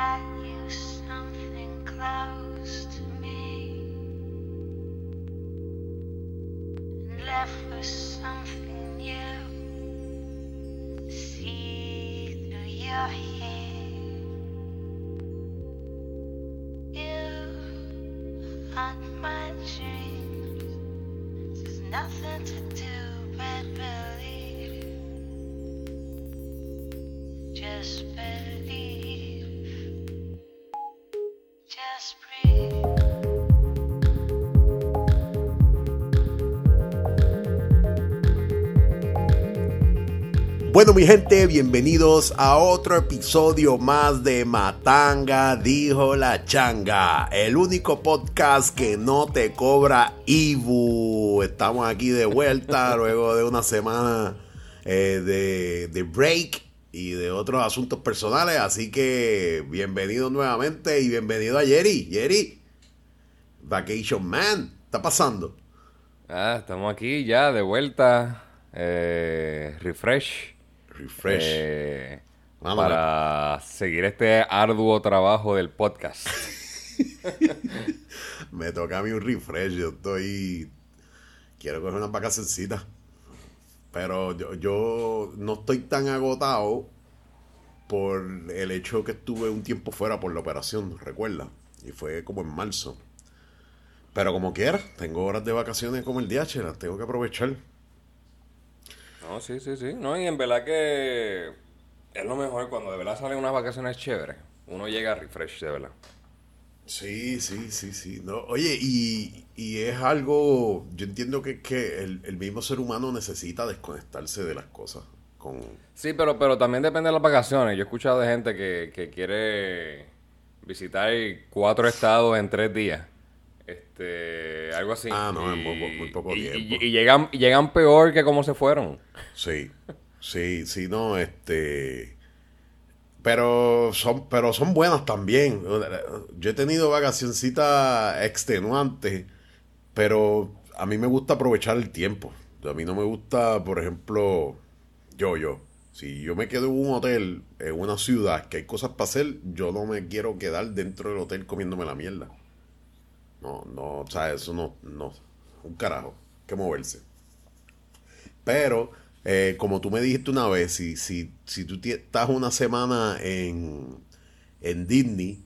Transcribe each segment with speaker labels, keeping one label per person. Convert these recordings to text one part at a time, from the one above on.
Speaker 1: brought you something close to me and left with something new. See through your hair. You haunt my dreams. There's nothing to do but believe. Just believe.
Speaker 2: Bueno, mi gente, bienvenidos a otro episodio más de Matanga Dijo la Changa, el único podcast que no te cobra Ibu. Estamos aquí de vuelta luego de una semana eh, de, de break y de otros asuntos personales, así que bienvenido nuevamente y bienvenido a Jerry. Jerry, Vacation Man, ¿está pasando?
Speaker 3: Ah, estamos aquí ya de vuelta. eh, refresh.
Speaker 2: Refresh.
Speaker 3: eh, para seguir este arduo trabajo del podcast.
Speaker 2: Me toca a mí un refresh. Yo estoy. Quiero coger unas vacacioncitas. Pero yo, yo no estoy tan agotado por el hecho que estuve un tiempo fuera por la operación, recuerda. Y fue como en marzo. Pero como quiera, tengo horas de vacaciones como el DH, las tengo que aprovechar.
Speaker 3: No, sí, sí, sí. No, y en verdad que es lo mejor cuando de verdad salen unas vacaciones chéveres. Uno llega a refresh, de verdad.
Speaker 2: Sí, sí, sí, sí. No, oye, y, y es algo, yo entiendo que, que el, el mismo ser humano necesita desconectarse de las cosas. Con,
Speaker 3: Sí, pero, pero también depende de las vacaciones. Yo he escuchado de gente que, que quiere visitar cuatro estados en tres días. Este, algo así.
Speaker 2: Ah, no, en poco- muy poco
Speaker 3: y-
Speaker 2: tiempo.
Speaker 3: Y, y llegan, y llegan peor que como se fueron.
Speaker 2: sí, sí, sí, no, este... Pero son, pero son buenas también. Yo he tenido vacacioncitas extenuantes, pero a mí me gusta aprovechar el tiempo. A mí no me gusta, por ejemplo, yo, yo. Si yo me quedo en un hotel, en una ciudad, que hay cosas para hacer, yo no me quiero quedar dentro del hotel comiéndome la mierda. No, no, o sea, eso no, no. Un carajo. Que moverse. Pero, eh, como tú me dijiste una vez, si, si, si tú estás una semana en, en Disney,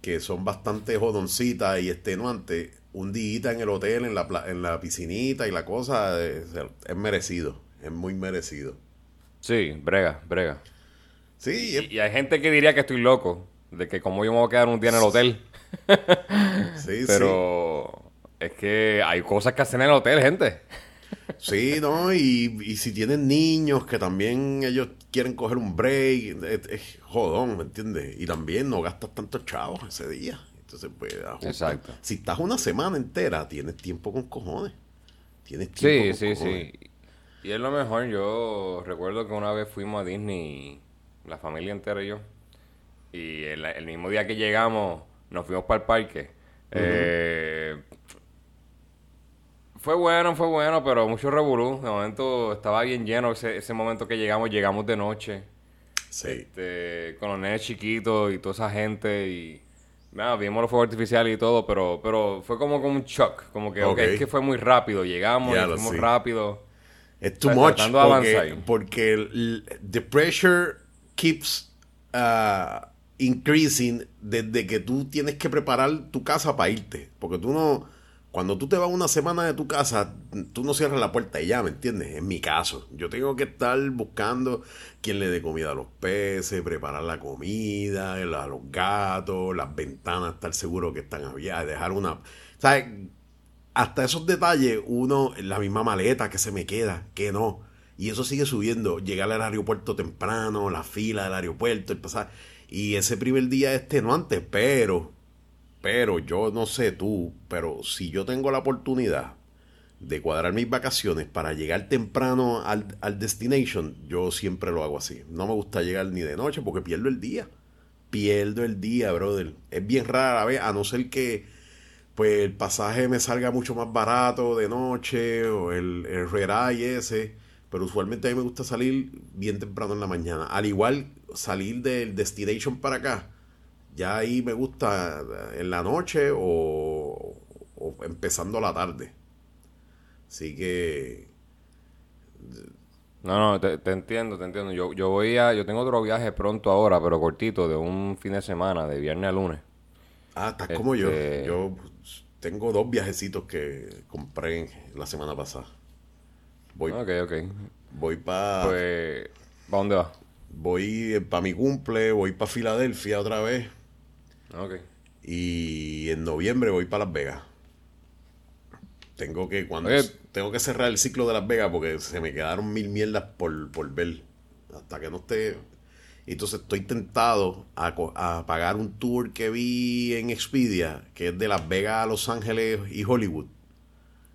Speaker 2: que son bastante jodoncitas y extenuantes, un día en el hotel, en la, pla- en la piscinita y la cosa, es, es merecido. Es muy merecido.
Speaker 3: Sí, brega, brega.
Speaker 2: Sí, es-
Speaker 3: Y, y hay gente que diría que estoy loco, de que como yo me voy a quedar un día en el hotel.
Speaker 2: sí,
Speaker 3: Pero es que hay cosas que hacer en el hotel, gente.
Speaker 2: sí. Sí, ¿no? Y, y si tienen niños que también ellos quieren coger un break, es, es jodón, ¿me entiendes? Y también no gastas tantos chavos ese día. Entonces, pues, ajusta.
Speaker 3: Exacto.
Speaker 2: Si estás una semana entera, tienes tiempo con cojones. Tienes
Speaker 3: Sí,
Speaker 2: tiempo con
Speaker 3: sí,
Speaker 2: cojones.
Speaker 3: sí. Y es lo mejor. Yo recuerdo que una vez fuimos a Disney, la familia entera y yo. Y el, el mismo día que llegamos, nos fuimos para el parque. Eh, fue bueno, fue bueno, pero mucho revolú. De momento estaba bien lleno. Ese, ese momento que llegamos, llegamos de noche.
Speaker 2: Sí.
Speaker 3: Este, con los nenes chiquitos y toda esa gente y nada, vimos los fuegos artificiales y todo, pero, pero fue como, como un shock, como que, ok,
Speaker 2: Ok.
Speaker 3: es que fue muy rápido, llegamos
Speaker 2: Ya
Speaker 3: y
Speaker 2: lo
Speaker 3: fuimos
Speaker 2: sé.
Speaker 3: rápido.
Speaker 2: Es too much porque, porque el, the pressure keeps uh, increasing desde que tú tienes que preparar tu casa para irte. Porque tú no, cuando tú te vas una semana de tu casa, tú no cierras la puerta y ya, ¿me entiendes? En mi caso, yo tengo que estar buscando quién le dé comida a los peces, preparar la comida, a los gatos, las ventanas, estar seguro que están abiertas, dejar una... ¿Sabes? hasta esos detalles, uno, la misma maleta que se me queda, que no. Y eso sigue subiendo. Llegar al aeropuerto temprano, la fila del aeropuerto, el pasar. Y ese primer día es extenuante, pero, pero yo no sé tú, pero si yo tengo la oportunidad de cuadrar mis vacaciones para llegar temprano al, al destination, yo siempre lo hago así. No me gusta llegar ni de noche porque pierdo el día. Pierdo el día, brother. Es bien rara la vez, a no ser que pues el pasaje me salga mucho más barato de noche o el, el ese. Pero usualmente a mí me gusta salir bien temprano en la mañana. Al igual salir del destination para acá, Ya ahí me gusta en la noche o, o empezando la tarde. Así que
Speaker 3: No, no, te, te entiendo, te entiendo. Yo, yo voy a, yo tengo otro viaje pronto ahora, pero cortito, de un fin de semana, de viernes a lunes.
Speaker 2: Ah, estás como yo.
Speaker 3: Este-
Speaker 2: Yo tengo dos viajecitos que compré la semana pasada. Voy,
Speaker 3: Ok, ok.
Speaker 2: voy para
Speaker 3: Pues, ¿para dónde vas?
Speaker 2: Voy para mi cumple, voy para Filadelfia otra vez
Speaker 3: Ok.
Speaker 2: y en noviembre voy para Las Vegas. Tengo que cuando
Speaker 3: Oye.
Speaker 2: tengo que cerrar el ciclo de Las Vegas porque se me quedaron mil mierdas por, por ver hasta que no esté. Y Entonces estoy tentado a, a pagar un tour que vi en Expedia, que es de Las Vegas a Los Ángeles y Hollywood.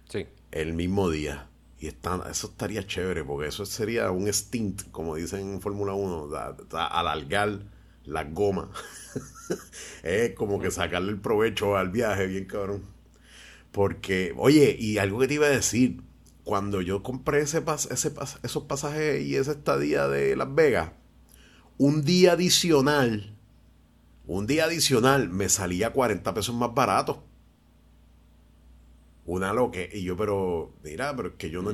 Speaker 3: Sí.
Speaker 2: el mismo día. Y eso estaría chévere, porque eso sería un stint, como dicen en Fórmula 1, da- da- alargar la goma. es como que sacarle el provecho al viaje, bien cabrón. Porque, oye, y algo que te iba a decir, cuando yo compré ese ese pas- esos pasajes y esa estadía de Las Vegas, un día adicional, un día adicional me salía 40 pesos más barato. Una loque. Y yo, pero, mira, pero es que yo no.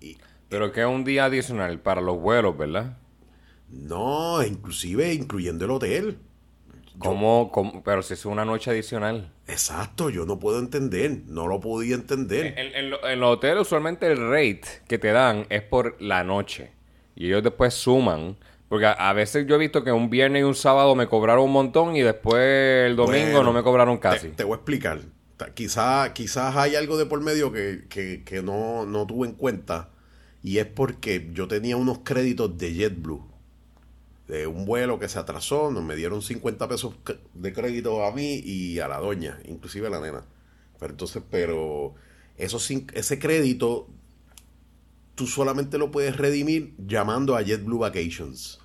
Speaker 2: y-
Speaker 3: Pero que es un día adicional para los vuelos, ¿verdad?
Speaker 2: no, inclusive incluyendo el hotel.
Speaker 3: ¿Cómo, cómo- pero si es una noche adicional.
Speaker 2: Exacto, yo no puedo entender. No lo podía entender.
Speaker 3: En, en, lo- en los hoteles usualmente el rate que te dan es por la noche. Y ellos después suman. Porque a, a veces yo he visto que un viernes y un sábado me cobraron un montón y después el domingo
Speaker 2: Bueno,
Speaker 3: no me cobraron
Speaker 2: Te,
Speaker 3: casi.
Speaker 2: te voy a explicar. Ta- Quizá, quizás hay algo de por medio que, que- que no, no tuve en cuenta. Y es porque yo tenía unos créditos de JetBlue. De un vuelo que se atrasó. Nos me dieron 50 pesos de crédito a mí y a la doña. Inclusive a la nena. Pero entonces, pero... Ese crédito tú solamente lo puedes redimir llamando a JetBlue Vacations.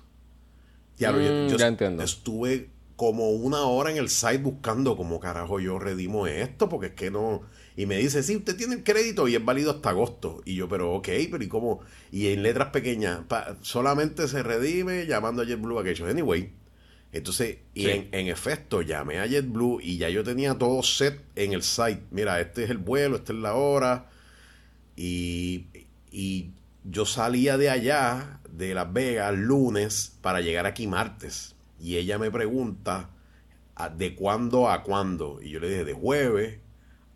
Speaker 2: Ya, lo- yo-
Speaker 3: Mm,
Speaker 2: yo
Speaker 3: ya entiendo.
Speaker 2: estuve como una hora en el site buscando cómo carajo yo redimo esto, porque es que no... Y me dice, sí, usted tiene el crédito y es válido hasta agosto. Y yo, pero ok, pero ¿y cómo? Y en letras pequeñas, pa- solamente se redime llamando a JetBlue Vacations. Anyway, entonces, y
Speaker 3: Sí.
Speaker 2: en, en efecto, llamé a JetBlue y ya yo tenía todo set en el site. Mira, este es el vuelo, esta es la hora. Y, y yo salía de allá, de Las Vegas, lunes, para llegar aquí martes. Y ella me pregunta, "¿A- ¿de cuándo a cuándo? Y yo le dije, de jueves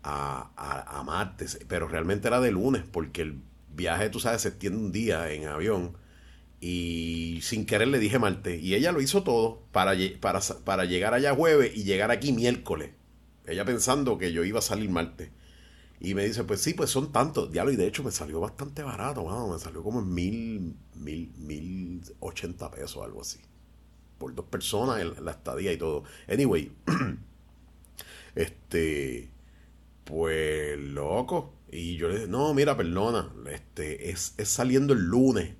Speaker 2: a, a- martes. Pero realmente era de lunes, porque el viaje, tú sabes, se extiende un día en avión. Y sin querer le dije martes. Y ella lo hizo todo para, para, para llegar allá jueves y llegar aquí miércoles. Ella pensando que yo iba a salir martes. Y me dice, pues sí, pues son tantos. Diablo, y de hecho me salió bastante barato, mano. Me salió como en mil, mil, mil ochenta pesos, algo así. Por dos personas, el- la estadía y todo. Anyway, este, pues loco. Y yo le dije, no, mira, perdona, este, es, es saliendo el lunes.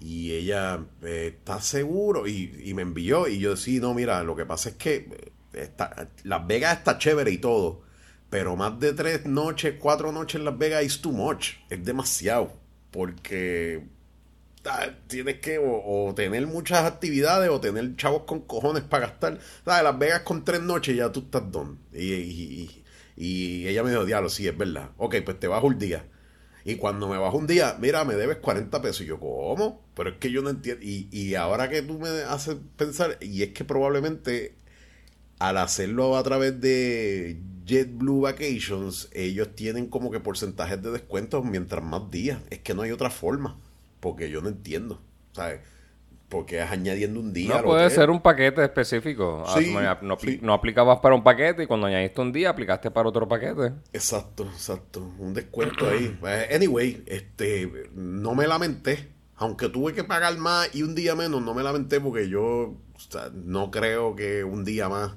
Speaker 2: Y ella, eh, ¿está seguro? Y, y me envió. Y yo, sí, no, mira, lo que pasa es que eh, está, Las Vegas está chévere y todo. Pero más de tres noches, cuatro noches en Las Vegas es too much. Es demasiado. Porque tienes que o, tener muchas actividades o tener chavos con cojones para gastar. ¿Sabes? Las Vegas con tres noches ya tú estás don. Y- y ella me dijo, diablo, sí, es verdad. Ok, pues te bajo un día. Y cuando me bajo un día, mira, me debes 40 pesos. Y yo, ¿cómo? Pero es que yo no entiendo. Y, y ahora que tú me haces pensar, y es que probablemente al hacerlo a través de JetBlue Vacations, ellos tienen como que porcentajes de descuentos mientras más días. Es que no hay otra forma. Porque yo no entiendo. ¿Sabes? Porque es añadiendo un día.
Speaker 3: No puede ser un paquete específico. Ah,
Speaker 2: Sí,
Speaker 3: no, no apli-
Speaker 2: sí.
Speaker 3: no aplicabas para un paquete y cuando añadiste un día aplicaste para otro paquete.
Speaker 2: Exacto, exacto. Un descuento ahí. Eh, Anyway, este, no me lamenté. Aunque tuve que pagar más y un día menos, no me lamenté porque yo o sea, no creo que un día más.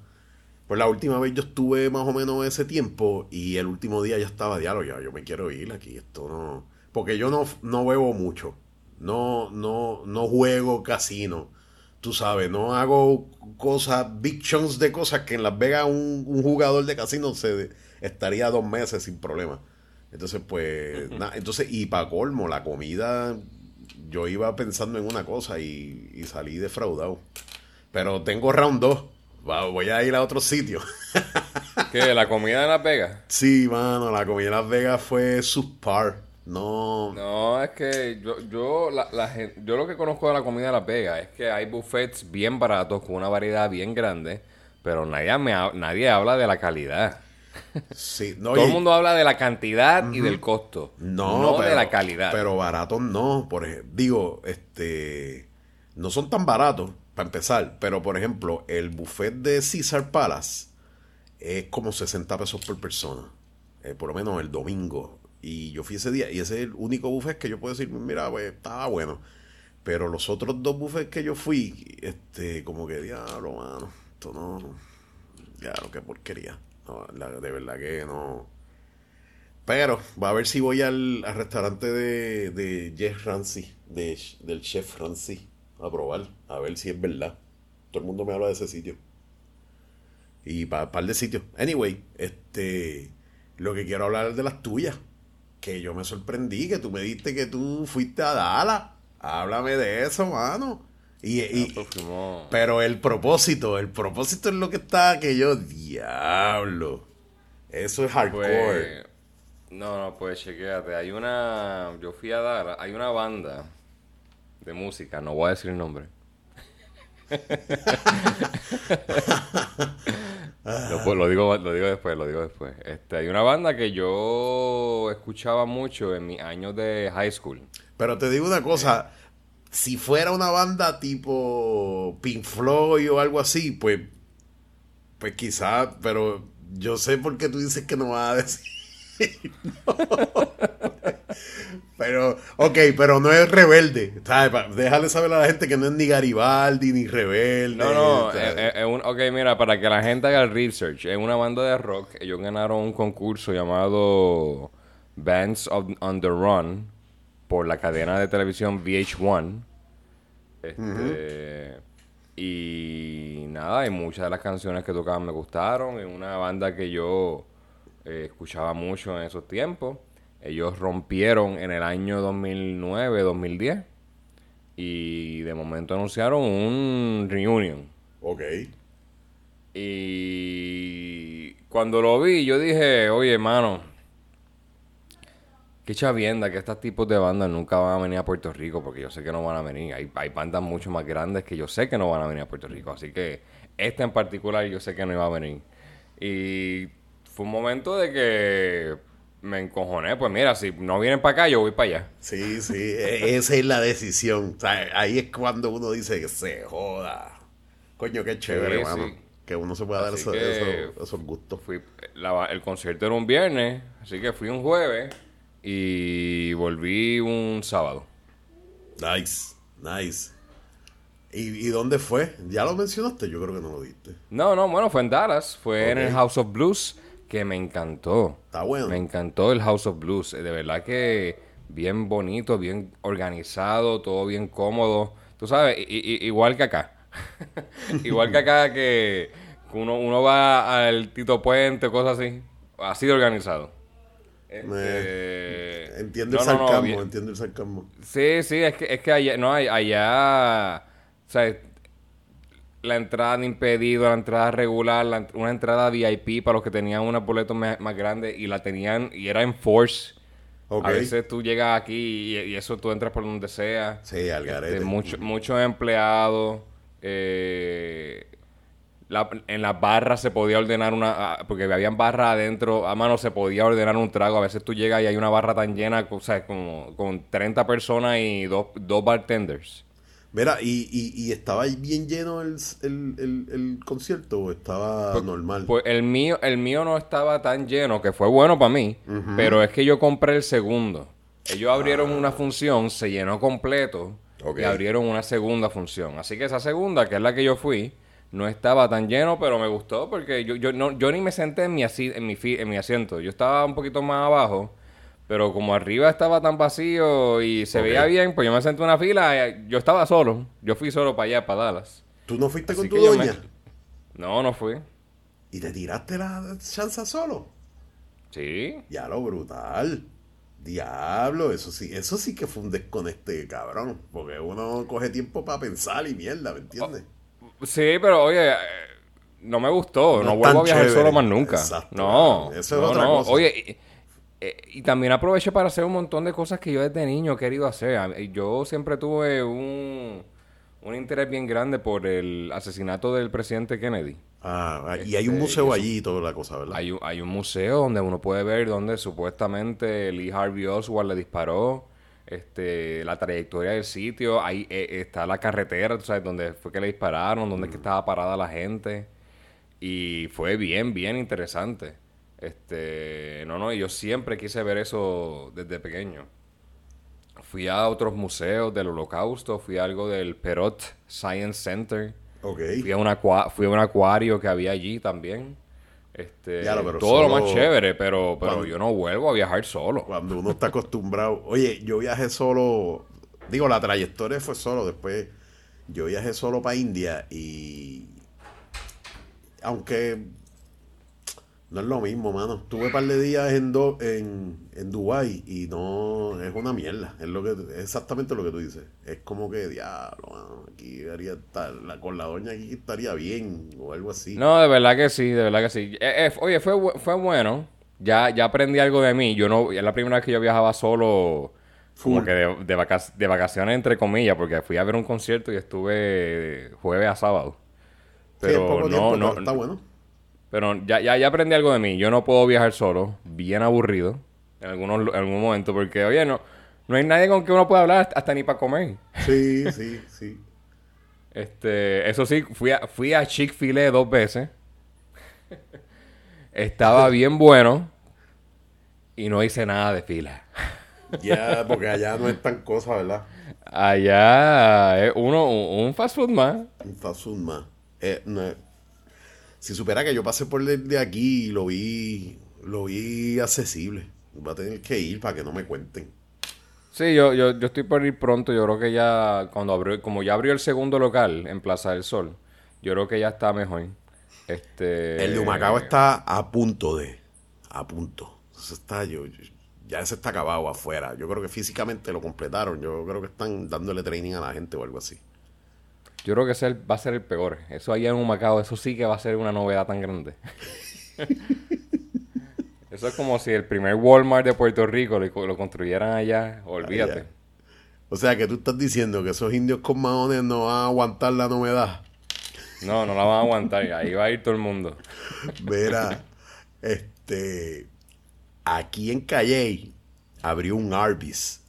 Speaker 2: Pues la última vez yo estuve más o menos ese tiempo y el último día ya estaba diálogo, ya yo me quiero ir aquí, esto no. Porque yo no, no bebo mucho. No, no, no juego casino. Tú sabes, no hago cosas, big chunks de cosas que en Las Vegas un, un jugador de casino se estaría dos meses sin problema. Entonces, pues, na- entonces, y para colmo, la comida, yo iba pensando en una cosa y, y salí defraudado. Pero tengo round 2. Va- voy a ir a otro sitio.
Speaker 3: ¿Qué? ¿La comida en Las Vegas?
Speaker 2: sí, mano, la comida en Las Vegas fue subpar. No,
Speaker 3: No, es que yo, yo, la, la yo lo que conozco de la comida de Las Vegas es que hay buffets bien baratos con una variedad bien grande, pero nadie, me ha- nadie habla de la calidad.
Speaker 2: sí, no,
Speaker 3: Todo
Speaker 2: y-
Speaker 3: el mundo habla de la cantidad y del costo,
Speaker 2: No,
Speaker 3: no
Speaker 2: pero,
Speaker 3: de la calidad.
Speaker 2: Pero baratos no, por ejemplo, digo, este, no son tan baratos para empezar, pero por ejemplo, el buffet de Caesar Palace es como 60 pesos por persona, eh, por lo menos el domingo. Y yo fui ese día y ese es el único buffet que yo puedo decir, mira, pues estaba bueno. Pero los otros dos buffets que yo fui, este, como que diablo, mano, esto no, diablo, qué porquería. No, de verdad que no. Pero va a ver si voy al, al restaurante de, de Jeff Ramsey, de, del chef Ramsey, a probar, a ver si es verdad. Todo el mundo me habla de ese sitio. Y para par de sitios. Anyway, este, lo que quiero hablar es de las tuyas. Que yo me sorprendí, que tú me diste que tú fuiste a Dallas. Háblame de eso, mano. Y, y-
Speaker 3: fuimos-
Speaker 2: pero el propósito, el propósito es lo que está que yo, diablo. Eso es hardcore.
Speaker 3: Pues, no, no, pues chequéate. Hay una. Yo fui a dar. Hay una banda de música, no voy a decir el nombre. lo, digo, lo digo después, lo digo después. Este, hay una banda que yo escuchaba mucho en mis años de high school.
Speaker 2: Pero te digo una cosa, si fuera una banda tipo Pink Floyd o algo así, pues, pues quizás, pero yo sé por qué tú dices que no vas a decir. no. Pero, ok, pero no es rebelde. Déjale saber a la gente que no es ni Garibaldi ni rebelde.
Speaker 3: No, no,
Speaker 2: ¿sabes?
Speaker 3: es, es- un, ok, mira, para que la gente haga el research, es una banda de rock, ellos ganaron un concurso llamado Bands of, on the Run por la cadena de televisión VH1. Este, Y nada, y muchas de las canciones que tocaban me gustaron, es una banda que yo eh, escuchaba mucho en esos tiempos. Ellos rompieron en el año 2009, 2010 y de momento anunciaron un reunion.
Speaker 2: Ok.
Speaker 3: Y cuando lo vi, yo dije, oye, hermano, qué chavienda que estos tipos de bandas nunca van a venir a Puerto Rico, porque yo sé que no van a venir. Hay, hay bandas mucho más grandes que yo sé que no van a venir a Puerto Rico. Así que esta en particular yo sé que no iba a venir. Y fue un momento de que me encojoné. Pues mira, si no vienen para acá, yo voy para allá.
Speaker 2: Sí, sí, e- esa es la decisión. O sea, ahí es cuando uno dice que se joda. Coño, qué chévere,
Speaker 3: Sí,
Speaker 2: mano.
Speaker 3: sí.
Speaker 2: Que uno se pueda dar eso- eso- esos gustos.
Speaker 3: Fui, la- el concierto era un viernes, así que fui un jueves y volví un sábado.
Speaker 2: Nice, nice. ¿Y, y dónde fue? ¿Ya lo mencionaste? Yo creo que no lo diste.
Speaker 3: No, no, bueno, fue en Dallas, fue en el House of Blues, que me encantó.
Speaker 2: Está bueno.
Speaker 3: Me encantó el House of Blues, de verdad que bien bonito, bien organizado, todo bien cómodo. Tú sabes, i- i- igual que acá. igual que acá que uno, uno va al Tito Puente, cosas así. Así de organizado. Este,
Speaker 2: Entiendo el
Speaker 3: no, no, no,
Speaker 2: sarcasmo, entiendo el sarcasmo.
Speaker 3: Sí, sí, es que, es que allá, no, hay- allá, o sea, la entrada de impedido, la entrada regular, la- una entrada VIP para los que tenían unos boletos más, más grandes y la tenían, y era en force. A veces tú llegas aquí y, y eso tú entras por donde sea.
Speaker 2: Sí, al garete.
Speaker 3: Este, mucho- muchos empleados. eh, la- en las barras se podía ordenar una. ah, Porque habían barras adentro. A mano se podía ordenar un trago. A veces tú llegas y hay una barra tan llena. O sea, como con 30 personas y dos, dos bartenders.
Speaker 2: Mira, ¿y, y, y estaba ahí bien lleno el, el, el, el concierto o estaba normal?
Speaker 3: Pues el mío, el mío no estaba tan lleno, que fue bueno para mí. Pero es que yo compré el segundo. Ellos abrieron una función, se llenó completo. Y abrieron una segunda función. Así que esa segunda, que es la que yo fui, no estaba tan lleno, pero me gustó porque yo, yo, no, yo ni me senté en mi, asi- en, mi fi- en mi asiento. Yo estaba un poquito más abajo, pero como arriba estaba tan vacío y se veía bien, pues yo me senté en una fila. y Yo estaba solo. Yo fui solo para allá, para Dallas.
Speaker 2: ¿Tú no fuiste
Speaker 3: Así
Speaker 2: con tu
Speaker 3: me-
Speaker 2: doña?
Speaker 3: No, no fui.
Speaker 2: ¿Y te tiraste la chanza solo?
Speaker 3: Sí.
Speaker 2: Ya lo brutal. Diablo, eso sí, eso sí que fue un desconecte, cabrón. Porque uno coge tiempo para pensar y mierda, ¿me entiendes?
Speaker 3: Sí, pero oye, eh, no me gustó.
Speaker 2: No
Speaker 3: vuelvo a viajar
Speaker 2: chévere.
Speaker 3: solo más nunca.
Speaker 2: Exacto.
Speaker 3: No,
Speaker 2: Eso es
Speaker 3: no,
Speaker 2: otra
Speaker 3: no.
Speaker 2: cosa.
Speaker 3: Oye, y, eh, y también aproveché para hacer un montón de cosas que yo desde niño he querido hacer. Yo siempre tuve un, un interés bien grande por el asesinato del presidente Kennedy.
Speaker 2: Ah, y hay un
Speaker 3: Este,
Speaker 2: museo allí y toda la cosa, ¿verdad?
Speaker 3: Hay un, hay un museo donde uno puede ver donde supuestamente Lee Harvey Oswald le disparó, este, la trayectoria del sitio, ahí eh, está la carretera, tú sabes, donde fue que le dispararon, donde es que estaba parada la gente. Y fue bien, bien interesante. Este, no, no, y yo siempre quise ver eso desde pequeño. Fui a otros museos del holocausto, fui a algo del Perot Science Center.
Speaker 2: Ok.
Speaker 3: Fui a, un acua- fui a un acuario que había allí también. Este,
Speaker 2: Claro, pero
Speaker 3: todo lo más chévere, pero, pero
Speaker 2: Cuando-
Speaker 3: yo no vuelvo a viajar solo.
Speaker 2: Cuando uno está acostumbrado. Oye, yo viajé solo. Digo, la trayectoria fue solo. Después, yo viajé solo para India y. Aunque. No es lo mismo, mano. Tuve un par de días en, Do- en, en Dubái y no. Es una mierda. Es, lo que, es exactamente lo que tú dices. Es como que, diablo, mano. Aquí debería estar. La, con la doña aquí estaría bien o algo así.
Speaker 3: No, de verdad que sí, de verdad que sí. Eh, eh, oye, fue, fue bueno. Ya, ya aprendí algo de mí. Yo no, es la primera vez que yo viajaba solo, como
Speaker 2: Full.
Speaker 3: que de, de, de vacaciones entre comillas, porque fui a ver un concierto y estuve jueves a sábado. Pero no,
Speaker 2: tiempo,
Speaker 3: no,
Speaker 2: pero está bueno.
Speaker 3: Pero ya, ya, ya aprendí algo de mí. Yo no puedo viajar solo, bien aburrido, en, algunos, en algún momento, porque, oye, no, no hay nadie con quien uno pueda hablar hasta ni para comer.
Speaker 2: Sí, sí, sí.
Speaker 3: Este, eso sí, fui a, fui a Chick-fil-A dos veces. Estaba bien bueno y no hice nada de fila.
Speaker 2: Ya, porque allá no es tan cosa, ¿verdad?
Speaker 3: Allá es uno, un, un fast food más.
Speaker 2: Un fast food más. Eh, no, si supiera que yo pasé por el de aquí y lo vi, lo vi accesible. Va a tener que ir para que no me cuenten.
Speaker 3: Sí, yo, yo, yo estoy por ir pronto. Yo creo que ya, cuando abrió, como ya abrió el segundo local en Plaza del Sol, yo creo que ya está mejor. Este,
Speaker 2: El de Humacao está a punto de. A punto. Eso está, yo, yo- ya ese está acabado afuera. Yo creo que físicamente lo completaron. Yo creo que están dándole training a la gente o algo así.
Speaker 3: Yo creo que ese va a ser el peor. Eso allá en Humacao, eso sí que va a ser una novedad tan grande. eso es como si el primer Walmart de Puerto Rico lo, lo construyeran allá. Olvídate.
Speaker 2: Allá. O sea que tú estás diciendo que esos indios con maones no van a aguantar la novedad.
Speaker 3: No, no la van a aguantar. Ahí va a ir todo el mundo.
Speaker 2: Verá, este, aquí en Calle abrió un Arby's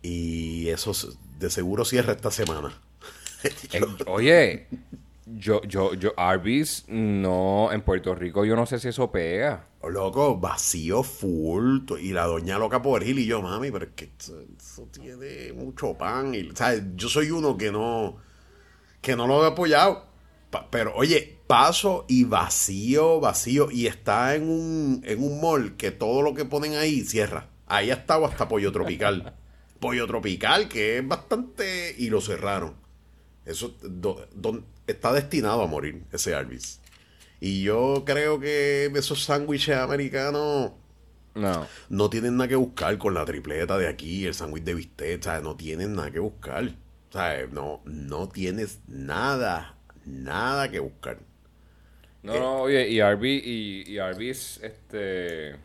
Speaker 2: y eso de seguro cierra esta semana.
Speaker 3: Eh, oye, yo, yo, yo, Arby's, no, en Puerto Rico yo no sé si eso pega.
Speaker 2: Loco, vacío full y la doña loca por ir y yo, mami, pero es que eso, eso tiene mucho pan y, ¿sabes? Yo soy uno que no, que no lo he apoyado. Pa- Pero oye, paso y vacío, vacío y está en un, en un mall que todo lo que ponen ahí cierra. Ahí ha estado hasta Pollo Tropical. Pollo Tropical, que es bastante... Y lo cerraron. Eso do- don- está destinado a morir, ese Arby's. Y yo creo que esos sándwiches americanos
Speaker 3: No.
Speaker 2: no tienen nada que buscar con la tripleta de aquí, el sándwich de bistec, ¿sabes? No tienen nada que buscar. ¿Sabes? No, no tienes nada, nada que buscar.
Speaker 3: No, no, oye, y Arby, y, y Arby's, este.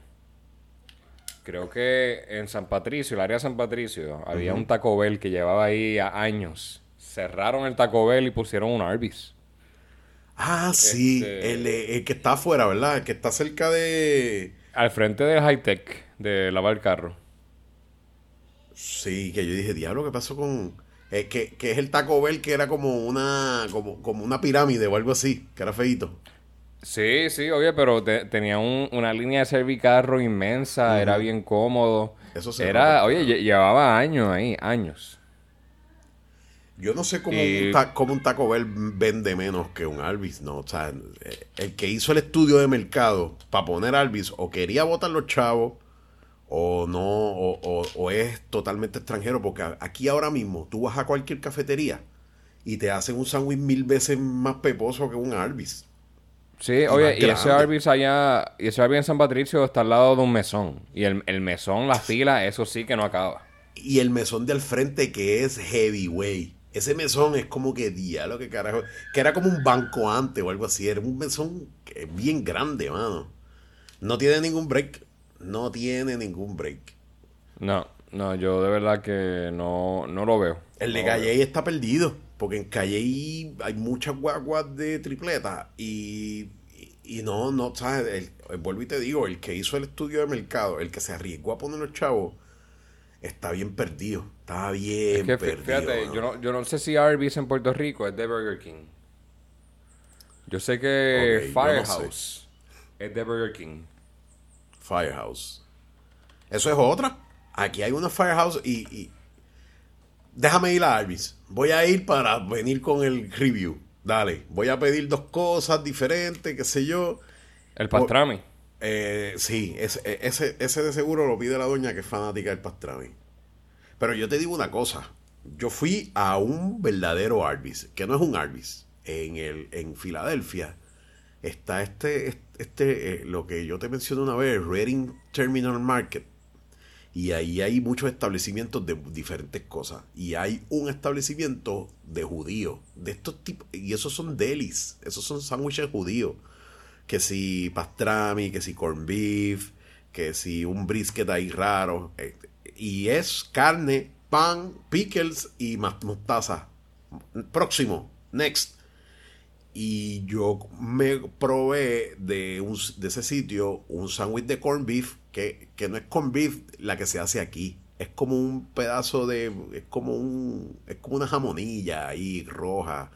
Speaker 3: Creo que en San Patricio, el área de San Patricio, había un Taco Bell que llevaba ahí a años. Cerraron el Taco Bell y pusieron un Arby's.
Speaker 2: Ah, sí,
Speaker 3: Este-
Speaker 2: el, el que está afuera, ¿verdad? El que está cerca de...
Speaker 3: Al frente del high tech de lavar carro.
Speaker 2: Sí, que yo dije, diablo, ¿qué pasó con...? eh, que, que es el Taco Bell que era como una, como, como una pirámide o algo así, que era feito.
Speaker 3: Sí, sí, oye, pero te- tenía un- una línea de servicarro inmensa, era bien cómodo.
Speaker 2: Eso se
Speaker 3: Era, oye, lle- llevaba años ahí, años.
Speaker 2: Yo no sé cómo,
Speaker 3: Y-
Speaker 2: un, ta- cómo un Taco Bell vende menos que un Arby's, ¿no? O sea, eh, el que hizo el estudio de mercado para poner Arby's o quería votar los chavos o no, o, o- o es totalmente extranjero, porque aquí ahora mismo tú vas a cualquier cafetería y te hacen un sándwich mil veces más peposo que un Arby's.
Speaker 3: Sí, oye, y ese. Arby's allá, y ese Arby's en San Patricio está al lado de un mesón. Y el, el mesón, la fila, eso sí que no acaba.
Speaker 2: Y el mesón del frente que es heavyweight. Ese mesón es como que diablo, que carajo. Que era como un banco antes o algo así. Era un mesón bien grande, mano. No tiene ningún break. No tiene ningún break.
Speaker 3: No, no, yo de verdad que no, no lo veo.
Speaker 2: El de
Speaker 3: No.
Speaker 2: Calle está perdido. Porque en Calle hay muchas guaguas de tripleta. Y, y, y no, no, ¿sabes? El- el- vuelvo y te digo, el que hizo el estudio de mercado, el que se arriesgó a poner los chavos, está bien perdido. Está bien
Speaker 3: Es que
Speaker 2: perdido.
Speaker 3: fíjate, yo no, yo no sé si Arby's en Puerto Rico es de Burger King. Yo sé que
Speaker 2: no
Speaker 3: Firehouse es de Burger King.
Speaker 2: Firehouse. Eso es otra. Aquí hay una Firehouse y, y- déjame ir a Arby's. Voy a ir para venir con el review. Dale, voy a pedir dos cosas diferentes, qué sé yo.
Speaker 3: El pastrami.
Speaker 2: Eh, sí, ese, ese, ese de seguro lo pide la doña que es fanática del pastrami. Pero yo te digo una cosa. Yo fui a un verdadero Arby's, que no es un Arby's. En, el, en Filadelfia está este, este eh, lo que yo te mencioné una vez, Reading Terminal Market. Y ahí hay muchos establecimientos de diferentes cosas. Y hay un establecimiento de judíos. De estos tipos. Y esos son delis. Esos son sándwiches judíos. Que si pastrami, que si corn beef, que si un brisket ahí raro. Y es carne, pan, pickles y mostaza. Próximo. Next. Y yo me probé de, un, de ese sitio un sándwich de corn beef, que, que no es corn beef la que se hace aquí. Es como un pedazo de. Es como un. Es como una jamonilla ahí roja.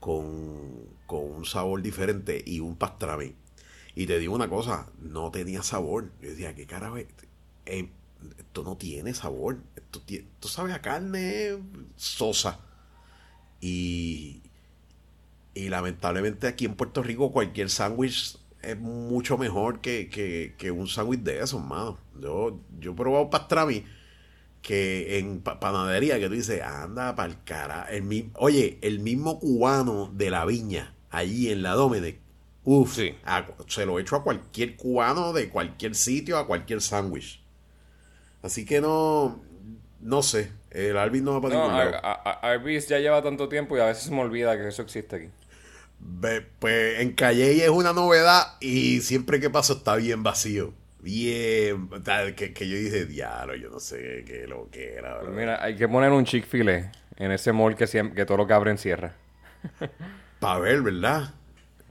Speaker 2: Con, con un sabor diferente y un pastrami. Y te digo una cosa, no tenía sabor. Yo decía, ¿qué carajo? es? Eh, esto no tiene sabor. Esto, tie- esto sabe a carne sosa. Y, y lamentablemente aquí en Puerto Rico cualquier sándwich es mucho mejor que, que- que un sándwich de esos, mano. Yo, yo he probado pastrami que en pa- panadería que tú dices, anda pa'l cara. El, mi- oye, el mismo cubano de la viña, allí en la Domenech, uff,
Speaker 3: Sí.
Speaker 2: se lo echo a cualquier cubano de cualquier sitio, a cualquier sándwich. Así que no, no sé, el Alvin no va para
Speaker 3: No,
Speaker 2: ningún lado.
Speaker 3: Arby's ya lleva tanto tiempo y a veces se me olvida que eso existe aquí.
Speaker 2: Ve, Pues en Calle es una novedad y siempre que paso está bien vacío. Bien, tal, que, que yo dije, diablo, yo no sé qué lo que era.
Speaker 3: Pues
Speaker 2: bro".
Speaker 3: mira, hay que poner un Chick-fil-A en ese mall que, siem- que todo lo que abre encierra.
Speaker 2: Para ver, ¿verdad?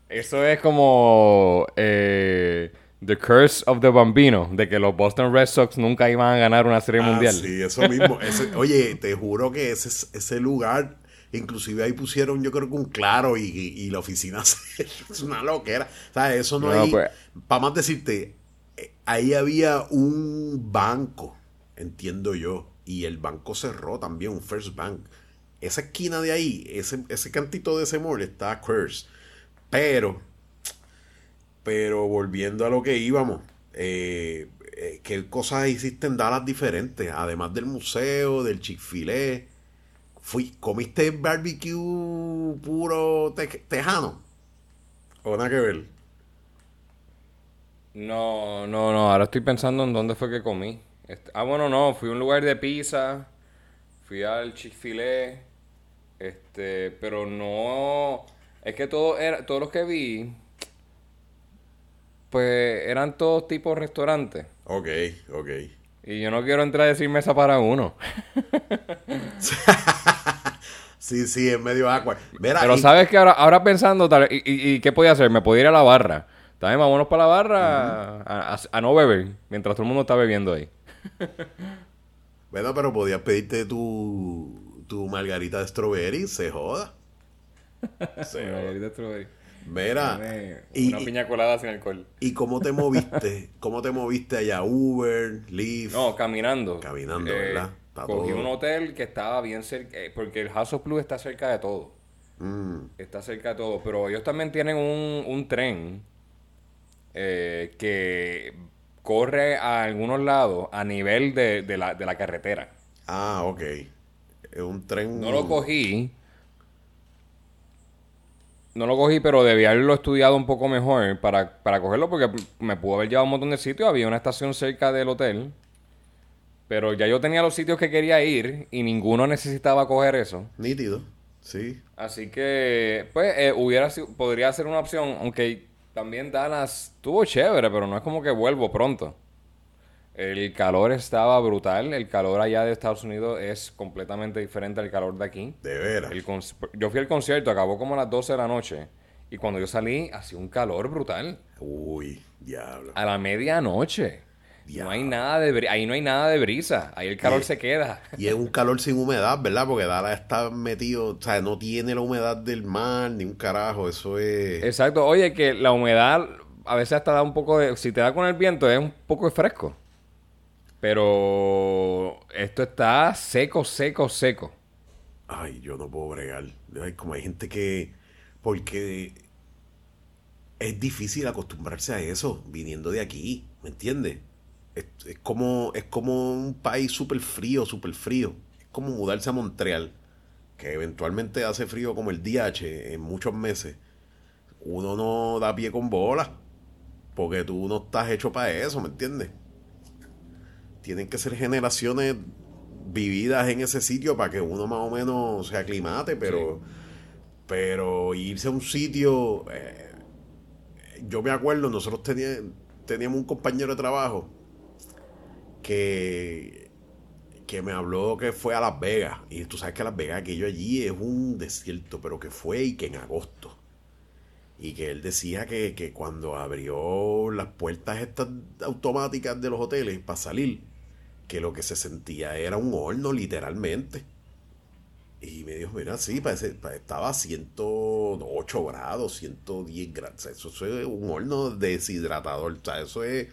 Speaker 3: Eso es como eh, The Curse of the Bambino, de que los Boston Red Sox nunca iban a ganar una serie
Speaker 2: Ah,
Speaker 3: mundial.
Speaker 2: sí, eso mismo. Ese- oye, te juro que ese, ese lugar, inclusive ahí pusieron yo creo que un claro y, y- y la oficina es una loquera. ¿Sabes? Eso no,
Speaker 3: No,
Speaker 2: hay...
Speaker 3: pues-
Speaker 2: Para más decirte, eh, ahí había un banco, entiendo yo, y el banco cerró también, un First Bank. Esa esquina de ahí, ese, ese cantito de ese mall está Curse. Pero, pero volviendo a lo que íbamos, eh, eh, ¿qué cosas hiciste en Dallas diferentes? Además del museo, del Chick-fil-A. ¿Comiste barbecue puro te- tejano? ¿O nada que ver?
Speaker 3: No, no, no. Ahora estoy pensando en dónde fue que comí. Este- ah, bueno, no. Fui a un lugar de pizza. Fui al Chick-fil-A. Este, pero no. Es que todo era, todos los que vi, pues eran todos tipos restaurantes.
Speaker 2: Ok, ok.
Speaker 3: Y yo no quiero entrar a decir mesa para uno.
Speaker 2: Sí, sí, es medio agua.
Speaker 3: Pero
Speaker 2: y-
Speaker 3: sabes que ahora, ahora pensando, tal, y, y- y qué podía hacer? Me podía ir a la barra. También vámonos para la barra a, a- a no beber, mientras todo el mundo está bebiendo ahí.
Speaker 2: Bueno, pero podías pedirte tu, tu margarita de strawberry, se joda. Se joda. Mira, y,
Speaker 3: una piña colada sin alcohol.
Speaker 2: ¿y cómo te moviste? ¿Cómo te moviste allá? Uber, Lyft.
Speaker 3: No, caminando. Eh,
Speaker 2: Caminando, ¿verdad? Está
Speaker 3: cogí
Speaker 2: todo.
Speaker 3: un hotel que estaba bien cerca, eh, porque el House of Blue está cerca de todo.
Speaker 2: Mm,
Speaker 3: Está cerca de todo, pero ellos también tienen un, un tren eh, que corre a algunos lados a nivel de, de la, de la carretera.
Speaker 2: Ah, ok. Es un tren.
Speaker 3: No lo cogí. No lo cogí, pero debía haberlo estudiado un poco mejor para, para cogerlo porque me pudo haber llevado a un montón de sitios. Había una estación cerca del hotel. Pero ya yo tenía los sitios que quería ir y ninguno necesitaba coger eso.
Speaker 2: Nítido, sí.
Speaker 3: Así que, pues, eh, hubiera sido, podría ser una opción, aunque también Dallas estuvo chévere, pero no es como que vuelvo pronto. El calor estaba brutal. El calor allá de Estados Unidos es completamente diferente al calor de aquí.
Speaker 2: De veras.
Speaker 3: El yo fui al concierto, acabó como a las 12 de la noche. Y cuando yo salí, hacía un calor brutal.
Speaker 2: Uy, diablo.
Speaker 3: A la medianoche. No hay nada de ahí no hay nada de brisa. Ahí el calor se queda.
Speaker 2: Y es un calor sin humedad, ¿verdad? Porque Dallas está metido, o sea, no tiene la humedad del mar, ni un carajo, eso es...
Speaker 3: Exacto. Oye, que la humedad a veces hasta da un poco de... Si te da con el viento es un poco de fresco. Pero esto está seco, seco, seco.
Speaker 2: Ay, yo no puedo bregar. Ay, como hay gente que... Porque es difícil acostumbrarse a eso, viniendo de aquí, ¿me entiendes? Es, como, es como un país súper frío, súper frío. Es como mudarse a Montreal, que eventualmente hace frío como el DH en muchos meses. Uno no da pie con bola, porque tú no estás hecho para eso, ¿me entiendes? Tienen que ser generaciones vividas en ese sitio para que uno más o menos se aclimate, pero, pero irse a un sitio, eh, yo me acuerdo, nosotros tenía- teníamos un compañero de trabajo que, que me habló que fue a Las Vegas, y tú sabes que Las Vegas, aquello allí es un desierto, pero que fue y que en agosto. Y que él decía que, que cuando abrió las puertas estas automáticas de los hoteles para salir, que lo que se sentía era un horno literalmente. Y me dijo, mira, sí, parece, pa- estaba a 108 grados, 110 grados. Eso, es un horno deshidratador. O sea, eso es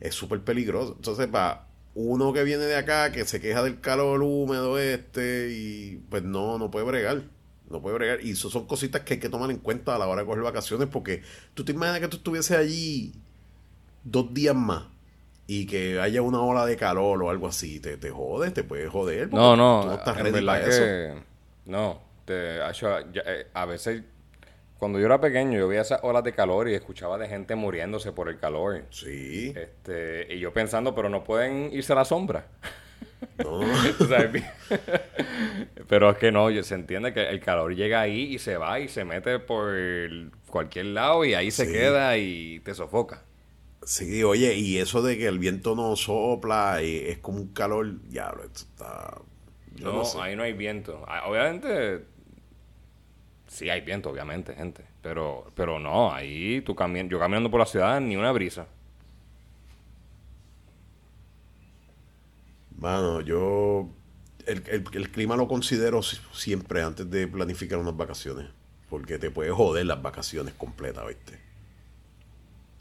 Speaker 2: es súper peligroso. Entonces, para uno que viene de acá, que se queja del calor húmedo este, y pues no, no puede bregar. No puede bregar. Y eso son cositas que hay que tomar en cuenta a la hora de coger vacaciones, porque tú te imaginas que tú estuvieses allí dos días más y que haya una ola de calor o algo así, te, te jodes, te puedes joder.
Speaker 3: No, no,
Speaker 2: no estás
Speaker 3: en
Speaker 2: ready
Speaker 3: verdad
Speaker 2: para eso.
Speaker 3: que no. Te, eh, a veces, cuando yo era pequeño, yo veía esas olas de calor y escuchaba de gente muriéndose por el calor.
Speaker 2: Sí.
Speaker 3: Este, y yo pensando, pero no pueden irse a la sombra.
Speaker 2: No,
Speaker 3: pero es que no, se entiende que el calor llega ahí y se va y se mete por cualquier lado y ahí se queda y te sofoca.
Speaker 2: Sí, oye, y eso de que el viento no sopla y es como un calor, diablo, esto está... Yo
Speaker 3: No,
Speaker 2: no sé.
Speaker 3: ahí no hay viento. Ah, Obviamente, sí hay viento, obviamente, gente. Pero, pero no, ahí tú cami yo caminando por la ciudad, ni una brisa.
Speaker 2: Mano, yo el, el- el clima lo considero si- siempre antes de planificar unas vacaciones. Porque te puede joder las vacaciones completas, ¿viste?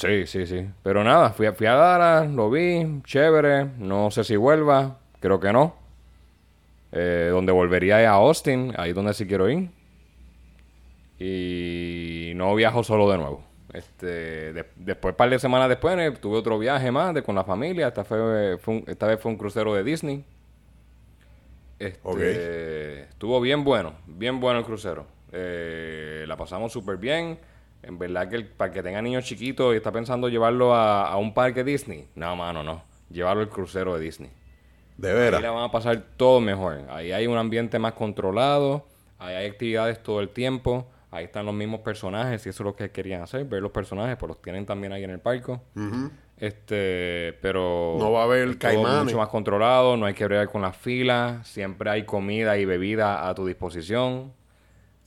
Speaker 3: Sí, sí, sí. Pero nada, fui a, fui a Dallas, lo vi, chévere. No sé si vuelva, creo que no. Eh, donde volvería es a Austin, ahí donde sí quiero ir. Y no viajo solo de nuevo. Este, de- después, un par de semanas después, eh, tuve otro viaje más de, con la familia. Esta, fue, fue un- esta vez fue un crucero de Disney. Este,
Speaker 2: Ok.
Speaker 3: Estuvo bien bueno, bien bueno el crucero. Eh, la pasamos súper bien. En verdad que el- para que tenga niños chiquitos y está pensando llevarlo a, a un parque Disney. No, mano, no. Llevarlo al crucero de Disney.
Speaker 2: De
Speaker 3: Ahí
Speaker 2: veras.
Speaker 3: la van a pasar todo mejor. Ahí hay un ambiente más controlado. Ahí hay actividades todo el tiempo. Ahí están los mismos personajes, y eso es lo que querían hacer, ver los personajes, pues los tienen también ahí en el parque. Este, pero
Speaker 2: No va a haber caimanes.
Speaker 3: mucho más controlado, no hay que bregar con las filas, siempre hay comida y bebida a tu disposición.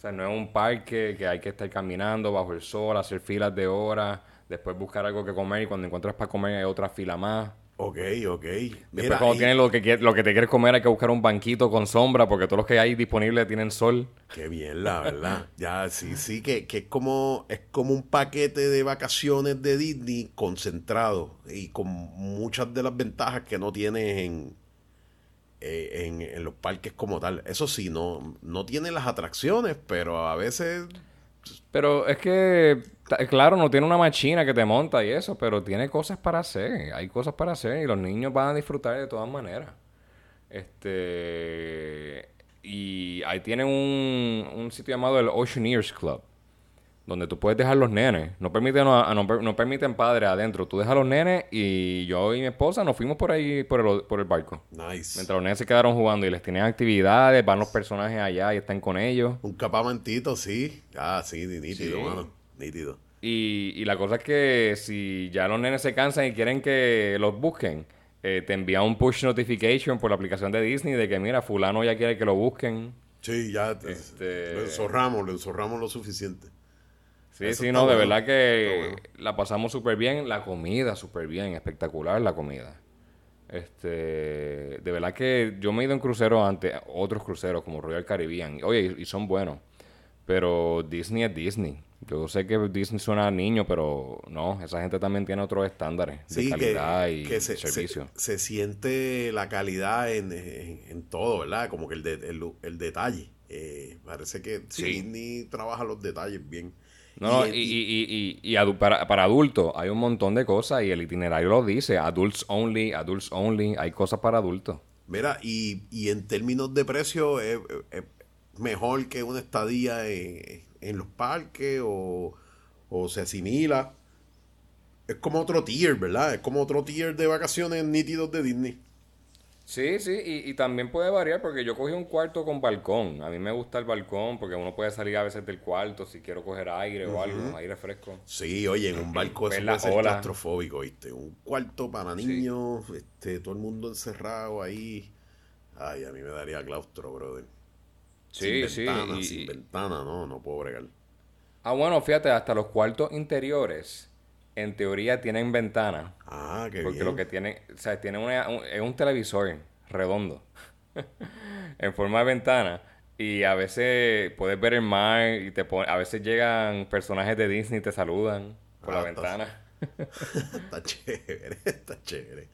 Speaker 3: Sea, no es un parque que hay que estar caminando bajo el sol, hacer filas de horas, después buscar algo que comer y cuando encuentras para comer hay otra fila más.
Speaker 2: Ok, ok.
Speaker 3: Después
Speaker 2: Mira,
Speaker 3: cuando
Speaker 2: y-
Speaker 3: tienes lo que, quie- lo que te quieres comer hay que buscar un banquito con sombra porque todos los que hay disponibles tienen sol.
Speaker 2: Qué bien, la verdad. Ya, sí, sí, que, que es como es como un paquete de vacaciones de Disney concentrado y con muchas de las ventajas que no tienes en, eh, en, los parques como tal. Eso sí, no, no tiene las atracciones, pero a veces
Speaker 3: Pero es que, claro, no tiene una machina que te monta y eso, pero tiene cosas para hacer. Hay cosas para hacer y los niños van a disfrutar de todas maneras. Este. Y ahí tienen un, un sitio llamado el Oceaneers Club. Donde tú puedes dejar los nenes. No permiten, no, per- no permiten padres adentro. Tú dejas a los nenes y yo y mi esposa nos fuimos por ahí, por el, por el barco.
Speaker 2: Nice.
Speaker 3: Mientras los nenes se quedaron jugando y les tienen actividades, van los personajes allá y están con ellos.
Speaker 2: Un capamentito, sí. Ah, sí, nítido,
Speaker 3: Sí.
Speaker 2: mano. Nítido.
Speaker 3: Y, y la cosa es que si ya los nenes se cansan y quieren que los busquen, eh, te envía un push notification por la aplicación de Disney de que mira, fulano ya quiere que lo busquen.
Speaker 2: Sí, ya
Speaker 3: Este-
Speaker 2: lo enzorramos, lo enzorramos lo suficiente.
Speaker 3: Sí,
Speaker 2: Eso
Speaker 3: sí, no, de
Speaker 2: bueno,
Speaker 3: verdad que
Speaker 2: bueno.
Speaker 3: la pasamos súper bien. La comida súper bien, espectacular la comida. Este, de verdad que yo me he ido en cruceros antes, otros cruceros como Royal Caribbean. Oye, y, y son buenos. Pero Disney es Disney. Yo sé que Disney suena a niño, pero no, esa gente también tiene otros estándares de calidad
Speaker 2: que,
Speaker 3: y
Speaker 2: que se,
Speaker 3: servicio.
Speaker 2: se- se siente la calidad en, en- en todo, ¿verdad? Como que el, de- el, el detalle. Eh, parece que Sí. Disney trabaja los detalles bien.
Speaker 3: No,
Speaker 2: Y-
Speaker 3: y, y, y, y- y adu- para, para adultos hay un montón de cosas y el itinerario lo dice, adults only, adults only, hay cosas para adultos.
Speaker 2: Mira, y, y en términos de precio es, es mejor que una estadía en, en los parques o, o se asimila. Es como otro tier, ¿verdad? Es como otro tier de vacaciones nítidos de Disney.
Speaker 3: Sí, sí, y, y también puede variar porque yo cogí un cuarto con balcón. A mí me gusta el balcón porque uno puede salir a veces del cuarto si quiero coger aire o algo, aire fresco.
Speaker 2: Sí, oye, en un eso puede ser
Speaker 3: ola.
Speaker 2: claustrofóbico, ¿viste? Un cuarto para niños, este, todo el mundo encerrado ahí. Ay, a mí me daría claustro, brother.
Speaker 3: Sí,
Speaker 2: sin
Speaker 3: sí.
Speaker 2: ventana,
Speaker 3: y-
Speaker 2: sin ventana, no, no puedo bregar.
Speaker 3: ah, bueno, fíjate, hasta los cuartos interiores en teoría tienen ventana.
Speaker 2: Ah, qué
Speaker 3: Porque
Speaker 2: bien.
Speaker 3: lo que tiene, o sea, tiene una- un, es un televisor redondo en forma de ventana y a veces puedes ver el mar y te pon- a veces llegan personajes de Disney y te saludan por
Speaker 2: Ah,
Speaker 3: la
Speaker 2: está-
Speaker 3: ventana.
Speaker 2: está chévere, está chévere.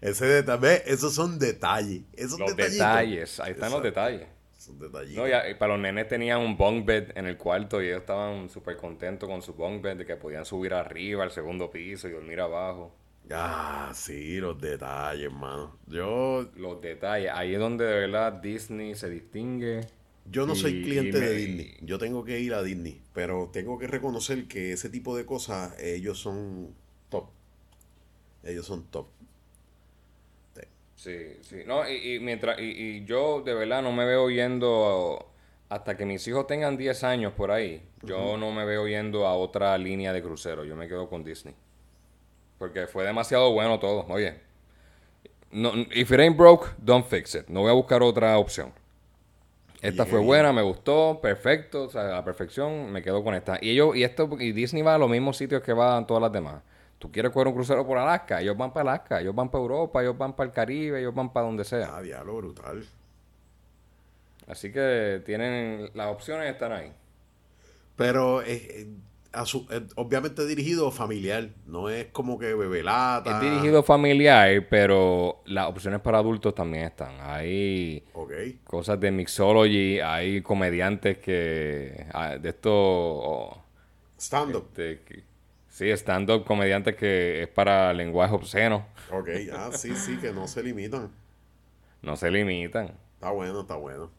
Speaker 2: Ese detalle, esos son detalles. Esos
Speaker 3: Los
Speaker 2: detallitos.
Speaker 3: detalles, ahí están los detalles.
Speaker 2: Son detallitos.
Speaker 3: No, ya, y para los nenes tenían un bunk bed en el cuarto y ellos estaban súper contentos con su bunk bed de que podían subir arriba al segundo piso y dormir abajo.
Speaker 2: Ah, sí, los detalles, hermano. Yo,
Speaker 3: Los detalles, ahí es donde de verdad Disney se distingue.
Speaker 2: yo no soy cliente
Speaker 3: me-
Speaker 2: de Disney. Yo tengo que ir a Disney. Pero tengo que reconocer que ese tipo de cosas, ellos son top. Ellos son top.
Speaker 3: Sí, sí. No, y, y mientras, y, y yo de verdad no me veo yendo hasta que mis hijos tengan 10 años por ahí. Yo no me veo yendo a otra línea de crucero. Yo me quedo con Disney. Porque fue demasiado bueno todo. Oye, no, if it ain't broke, don't fix it. No voy a buscar otra opción. Esta fue buena, me gustó, perfecto, o sea, a la perfección, me quedo con esta. Y ellos, y esto, y Disney va a los mismos sitios que van todas las demás. Tú quieres coger un crucero por Alaska, ellos van para Alaska, ellos van para Europa, ellos van para el Caribe, ellos van para donde sea.
Speaker 2: Ah, diablo, brutal.
Speaker 3: Así que tienen, las opciones están ahí.
Speaker 2: Pero es, es- a su- es obviamente dirigido familiar. No es como que bebelata.
Speaker 3: Es dirigido familiar, pero las opciones para adultos también están. Hay
Speaker 2: Ok.
Speaker 3: cosas de mixology, hay comediantes que, ah, de estos... oh,
Speaker 2: Stand-up.
Speaker 3: Este, que- sí, stand-up comediantes que es para lenguaje obsceno.
Speaker 2: Ok, ah, sí, sí, que no se limitan.
Speaker 3: No se limitan.
Speaker 2: Está bueno, está bueno.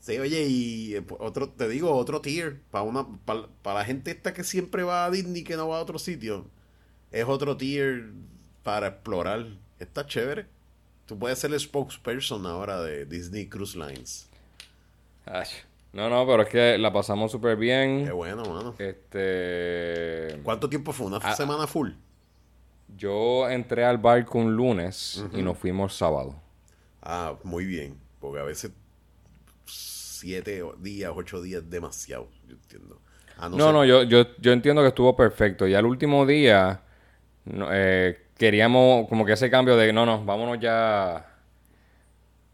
Speaker 2: Sí, oye, y eh, otro, te digo, otro tier, para una, para, la gente esta que siempre va a Disney que no va a otro sitio, es otro tier para explorar. Está chévere. Tú puedes ser el spokesperson ahora de Disney Cruise Lines.
Speaker 3: Ay, No, no, pero es que la pasamos súper
Speaker 2: Qué
Speaker 3: bien.
Speaker 2: bueno, mano.
Speaker 3: Este,
Speaker 2: ¿Cuánto tiempo fue? ¿Una
Speaker 3: Ah,
Speaker 2: semana full?
Speaker 3: yo entré al barco un lunes y nos fuimos sábado.
Speaker 2: Ah, muy bien. Porque a veces siete días, ocho días es demasiado, yo entiendo. A
Speaker 3: No, no, yo, yo, yo entiendo que estuvo perfecto. Y al último día no, eh, queríamos como que ese cambio de, no, no, vámonos ya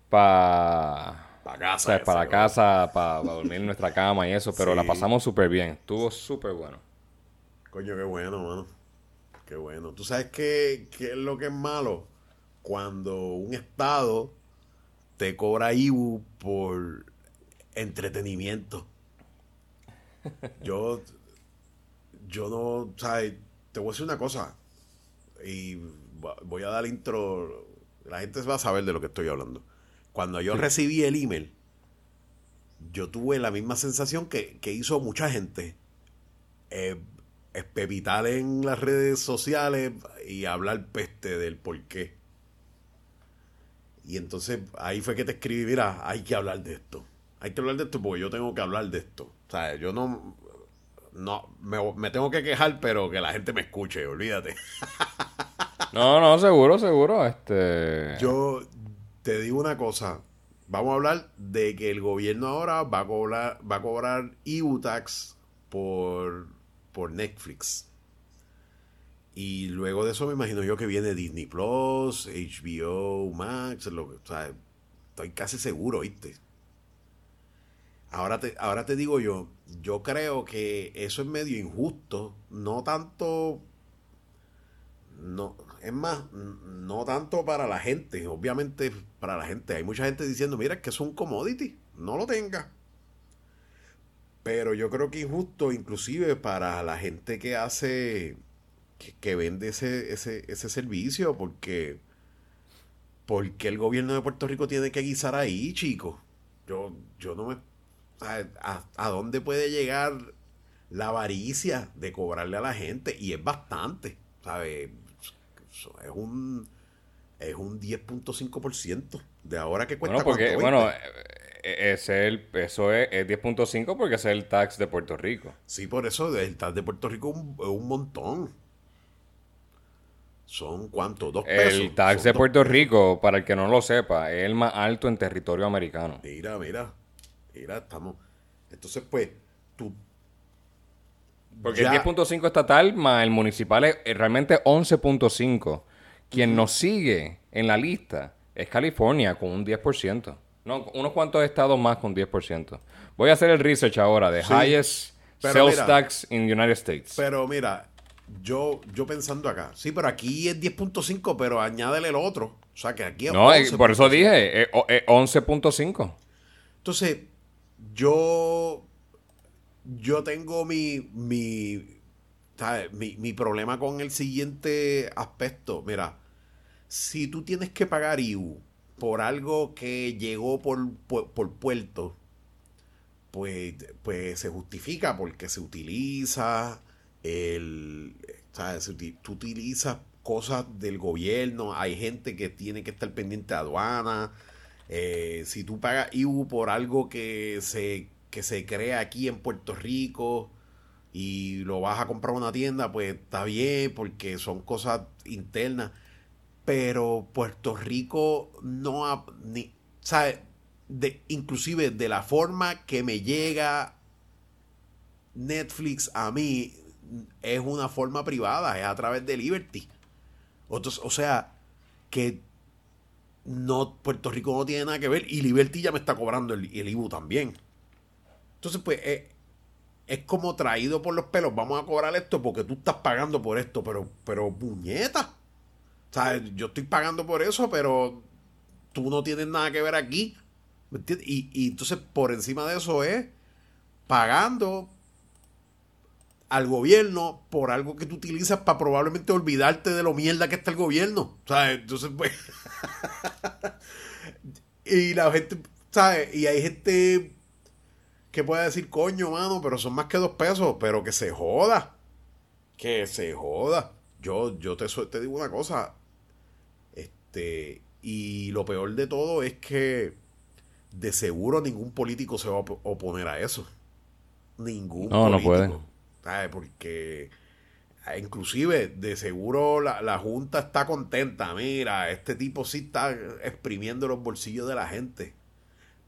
Speaker 3: para...
Speaker 2: Pa' casa,
Speaker 3: O sea,
Speaker 2: ese,
Speaker 3: para casa, para dormir en nuestra cama y eso, pero la pasamos súper bien. Estuvo súper bueno.
Speaker 2: Coño, qué bueno, mano. Qué bueno. ¿Tú sabes qué, qué es lo que es malo? Cuando un estado te cobra IBU por entretenimiento. Yo, yo no, ¿sabes? Te voy a decir una cosa. Y voy a dar intro. La gente va a saber de lo que estoy hablando. Cuando yo recibí el email, yo tuve la misma sensación que, que hizo mucha gente. eh, en las redes sociales y hablar peste del por qué. Y entonces ahí fue que te escribí, mira, hay que hablar de esto. Hay que hablar de esto porque yo tengo que hablar de esto. O sea, yo no, no, me, me tengo que quejar, pero que la gente me escuche, olvídate.
Speaker 3: No, no, seguro, seguro. Este.
Speaker 2: Yo te digo una cosa. Vamos a hablar de que el gobierno ahora va a cobrar, va a cobrar EU tax por, por Netflix. Y luego de eso me imagino yo que viene Disney Plus, HBO Max, lo, que- o sea, estoy casi seguro, ¿viste? Ahora te, ahora te digo yo, yo creo que eso es medio injusto, no tanto no, es más, no tanto para la gente, obviamente para la gente. Hay mucha gente diciendo, mira, es que es un commodity, no lo tenga. Pero yo creo que injusto inclusive para la gente que hace, que, que vende ese, ese, ese servicio, porque, porque el gobierno de Puerto Rico tiene que guisar ahí, chicos. Yo, yo no me... ¿A, a, a dónde puede llegar la avaricia de cobrarle a la gente? Y es bastante, ¿sabes? Eso Es un, es un 10.5% de ahora que cuesta
Speaker 3: Bueno, porque, bueno,
Speaker 2: 20.
Speaker 3: eh, es el, eso es, es 10.5 porque ese es el tax de Puerto Rico.
Speaker 2: Sí, por eso el tax de Puerto Rico es un, montón. Son cuánto, dos pesos.
Speaker 3: El tax de Puerto Rico, para el que no lo sepa, es el más alto en territorio americano.
Speaker 2: Mira, mira, mira, estamos. Entonces, pues, tú.
Speaker 3: Porque
Speaker 2: ya-
Speaker 3: el 10.5 estatal más el municipal es es realmente 11.5. Quien nos sigue en la lista es California con un 10%. No, unos cuantos estados más con 10%. Voy a hacer el research ahora de
Speaker 2: Sí,
Speaker 3: highest sales
Speaker 2: mira,
Speaker 3: tax in the United States.
Speaker 2: Pero mira, yo, yo pensando acá, sí, pero aquí es 10.5, pero añádele el otro. O sea, que aquí es
Speaker 3: no, eh, por eso
Speaker 2: 11.5.
Speaker 3: dije, o- eh, 11.5.
Speaker 2: Entonces, yo. Yo tengo mi. mi, ¿sabes? mi. mi problema con el siguiente aspecto. Mira, si tú tienes que pagar IU por algo que llegó por, por, por puerto, pues, pues se justifica porque se utiliza el. Tú utilizas cosas del gobierno, hay gente que tiene que estar pendiente de aduana. Eh, si tú pagas IU por algo que se, que se crea aquí en Puerto Rico y lo vas a comprar a una tienda, pues está bien porque son cosas internas. Pero Puerto Rico no ha, ni, ¿sabes? De, inclusive de la forma que me llega Netflix a mí es una forma privada, es a través de Liberty. Otros, o sea, que no, Puerto Rico no tiene nada que ver y Liberty ya me está cobrando el, el IBU también. Entonces, pues, eh, es como traído por los pelos. Vamos a cobrar esto porque tú estás pagando por esto, pero, pero, puñeta. O sea, yo estoy pagando por eso, pero tú no tienes nada que ver aquí. ¿Me entiendes? Y, y entonces, por encima de eso es pagando al gobierno por algo que tú utilizas para probablemente olvidarte de lo mierda que está el gobierno. ¿Sabes? Entonces, pues. y la gente, ¿sabes? Y hay gente que puede decir, coño, mano, pero son más que dos pesos, pero que se joda. Que se joda. Yo, yo te, te digo una cosa. Este. Y lo peor de todo es que de seguro ningún político se va a op- oponer a eso. Ningún
Speaker 3: No, no
Speaker 2: político.
Speaker 3: puede.
Speaker 2: ¿Sabes? Porque eh, inclusive de seguro la, la Junta está contenta. Mira, este tipo sí está exprimiendo los bolsillos de la gente.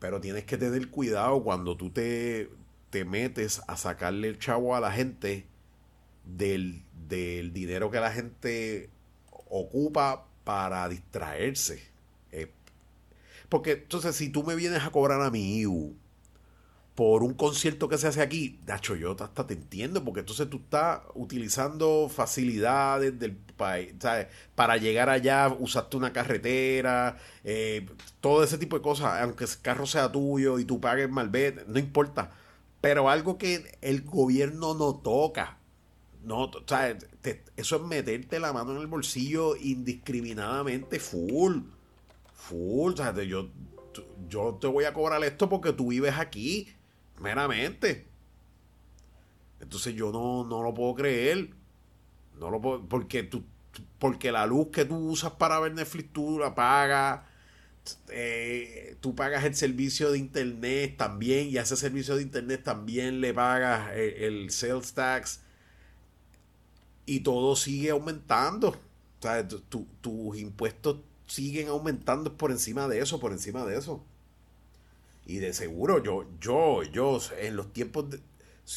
Speaker 2: Pero tienes que tener cuidado cuando tú te, te metes a sacarle el chavo a la gente del, del dinero que la gente ocupa para distraerse. Eh, porque entonces si tú me vienes a cobrar a mi IU por un concierto que se hace aquí, Nacho, yo hasta te entiendo, porque entonces tú estás utilizando facilidades del Para llegar allá, usaste una carretera, eh, todo ese tipo de cosas, aunque el carro sea tuyo y tú pagues malvete, no importa. Pero algo que el gobierno no toca, no, eso es meterte la mano en el bolsillo indiscriminadamente, full, full, yo, yo te voy a cobrar esto porque tú vives aquí, meramente. Entonces yo no, no lo puedo creer. No lo porque tú, porque la luz que tú usas para ver Netflix tú la pagas. eh, tú pagas el servicio de internet también y a ese servicio de internet también le pagas el, el sales tax y todo sigue aumentando. Tu- tus impuestos siguen aumentando por encima de eso, por encima de eso. Y de seguro, yo, yo, yo, en los tiempos de,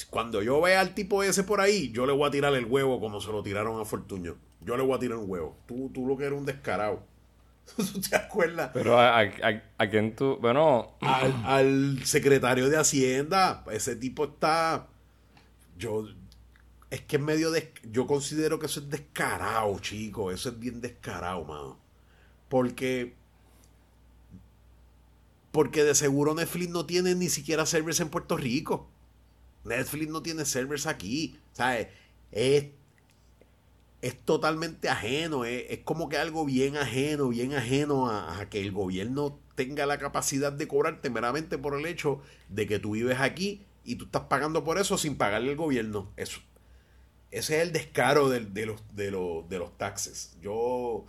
Speaker 2: cuando yo vea al tipo ese por ahí, yo le voy a tirar el huevo como se lo tiraron a Fortuño. Yo le voy a tirar un huevo. Tú, tú lo que eres un descarado. ¿Tú te acuerdas?
Speaker 3: Pero a, a, a- a quién tú. Bueno,
Speaker 2: Al, al secretario de Hacienda, ese tipo está. Yo. Es que en medio de. Yo considero que eso es descarado, chico. Eso es bien descarado, mano. Porque. Porque de seguro Netflix no tiene ni siquiera servers en Puerto Rico. Netflix no tiene servers aquí. ¿Sabes? Es, es totalmente ajeno. Es, es como que algo bien ajeno, bien ajeno a, que el gobierno tenga la capacidad de cobrarte meramente por el hecho de que tú vives aquí y tú estás pagando por eso sin pagarle al gobierno. Eso, ese es el descaro de, los, de, los, de los taxes. Yo,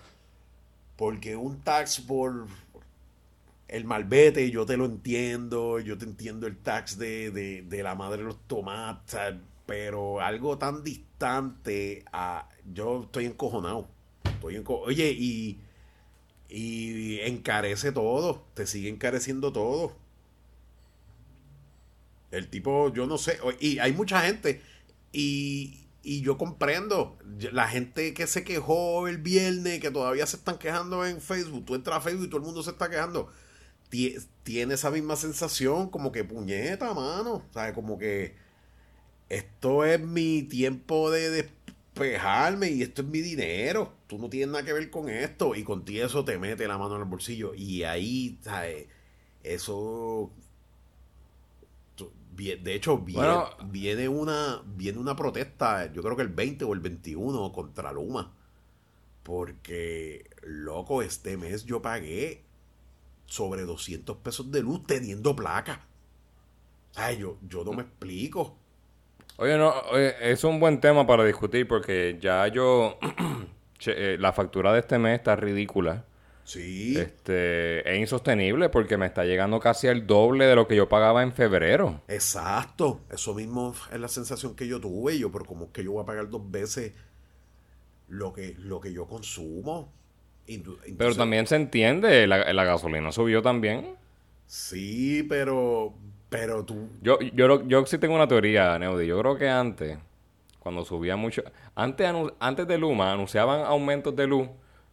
Speaker 2: porque un tax por el malvete, yo te lo entiendo, yo te entiendo el tax de, de, de la madre de los tomates, pero algo tan distante a... Yo estoy encojonado. Estoy Oye, y, y encarece todo, te sigue encareciendo todo. El tipo, yo no sé, o- y hay mucha gente, y, y yo comprendo, la gente que se quejó el viernes, que todavía se están quejando en Facebook, tú entras a Facebook y todo el mundo se está quejando, tie- tiene esa misma sensación, como que puñeta, mano, ¿sabes? Como que esto es mi tiempo de despejarme y esto es mi dinero, tú no tienes nada que ver con esto, y con ti eso te mete la mano en el bolsillo, y ahí, ¿sabes? Eso de hecho viene,
Speaker 3: Bueno.
Speaker 2: viene una viene una protesta yo creo que el 20 o el 21 contra Luma. Porque loco este mes yo pagué sobre 200 pesos de luz teniendo placa. Ay, yo, yo no me explico
Speaker 3: Oye, no, oye, es un buen tema para discutir porque ya yo. che, eh, la factura de este mes está ridícula.
Speaker 2: sí
Speaker 3: Este, es insostenible porque me está llegando casi el doble de lo que yo pagaba en febrero.
Speaker 2: exacto eso mismo es la sensación que yo tuve yo pero como es que yo voy a pagar dos veces lo que lo que yo consumo
Speaker 3: Pero también se entiende, la, la gasolina subió también.
Speaker 2: Sí, pero. Pero tú.
Speaker 3: Yo, yo, lo- yo sí tengo una teoría, Neudi. Yo creo que antes, cuando subía mucho. Antes, antes de Luma, anunciaban aumentos de luz.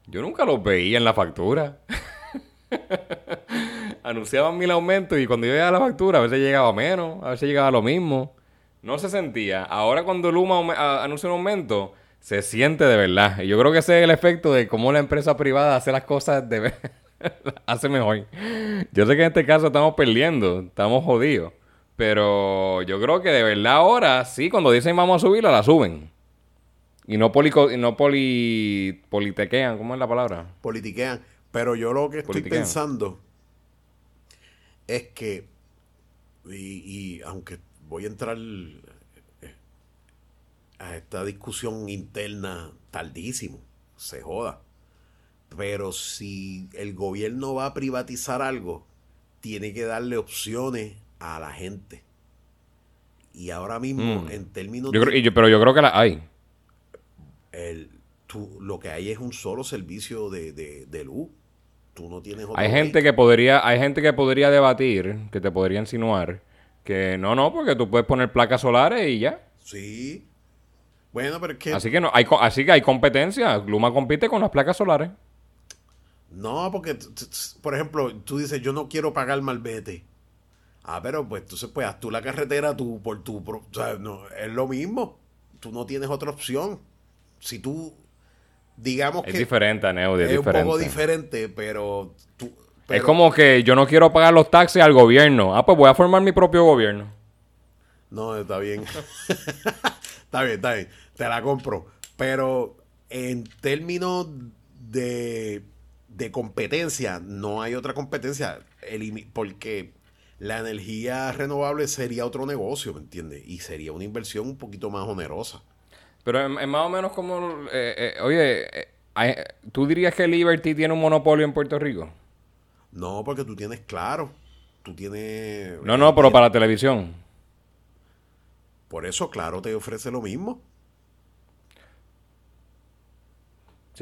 Speaker 3: Yo nunca los veía en la factura. anunciaban mil aumentos y cuando yo llegaba a la factura, a veces llegaba menos, a veces llegaba lo mismo. No se sentía. Ahora, cuando Luma anuncia un aumento, se siente de verdad. Y yo creo que ese es el efecto de cómo la empresa privada hace las cosas de hace mejor. Yo sé que en este caso estamos perdiendo, estamos jodidos. Pero yo creo que de verdad ahora, sí, cuando dicen vamos a subirla, la suben. Y no, polico, y no poli, politequean, ¿cómo es la palabra?
Speaker 2: politiquean. Pero yo lo que estoy
Speaker 3: Politiquean.
Speaker 2: pensando es que. Y, y aunque voy a entrar eh, a esta discusión interna tardísimo, se joda. Pero si el gobierno va a privatizar algo, tiene que darle opciones a la gente. Y ahora mismo,
Speaker 3: Mm.
Speaker 2: en términos
Speaker 3: Yo creo, yo- pero yo creo que la hay.
Speaker 2: el, tú, lo que hay es un solo servicio de, de, de luz. Tú no tienes otro
Speaker 3: Hay gente que podría, hay gente que podría debatir, que te podría insinuar, que no, no, porque tú puedes poner placas solares y ya.
Speaker 2: Sí. Bueno, pero es que...
Speaker 3: Así que no, hay, así que hay competencia. Luma compite con las placas solares.
Speaker 2: No, porque, por ejemplo, tú dices, yo no quiero pagar malvete. Ah, pero pues entonces pues haz tú la carretera tú por tu... o sea, no, es lo mismo. Tú no tienes otra opción. Si tú, digamos
Speaker 3: Es
Speaker 2: que...
Speaker 3: diferente, Neudi, es,
Speaker 2: es un
Speaker 3: diferente.
Speaker 2: poco diferente, pero... Tú,
Speaker 3: es
Speaker 2: pero-
Speaker 3: como que yo no quiero pagar los taxes al gobierno. Ah, pues voy a formar mi propio gobierno.
Speaker 2: No, está bien. está bien, está bien. Te la compro. Pero en términos de, de competencia, no hay otra competencia. Porque la energía renovable sería otro negocio, ¿me entiendes? Y sería una inversión un poquito más onerosa.
Speaker 3: Pero es, más o menos como... eh, eh, oye, eh, ¿tú dirías que Liberty tiene un monopolio en Puerto Rico?
Speaker 2: No, porque tú tienes claro, tú tienes...
Speaker 3: No, no, pero para la televisión.
Speaker 2: Por eso, claro, te ofrece lo mismo.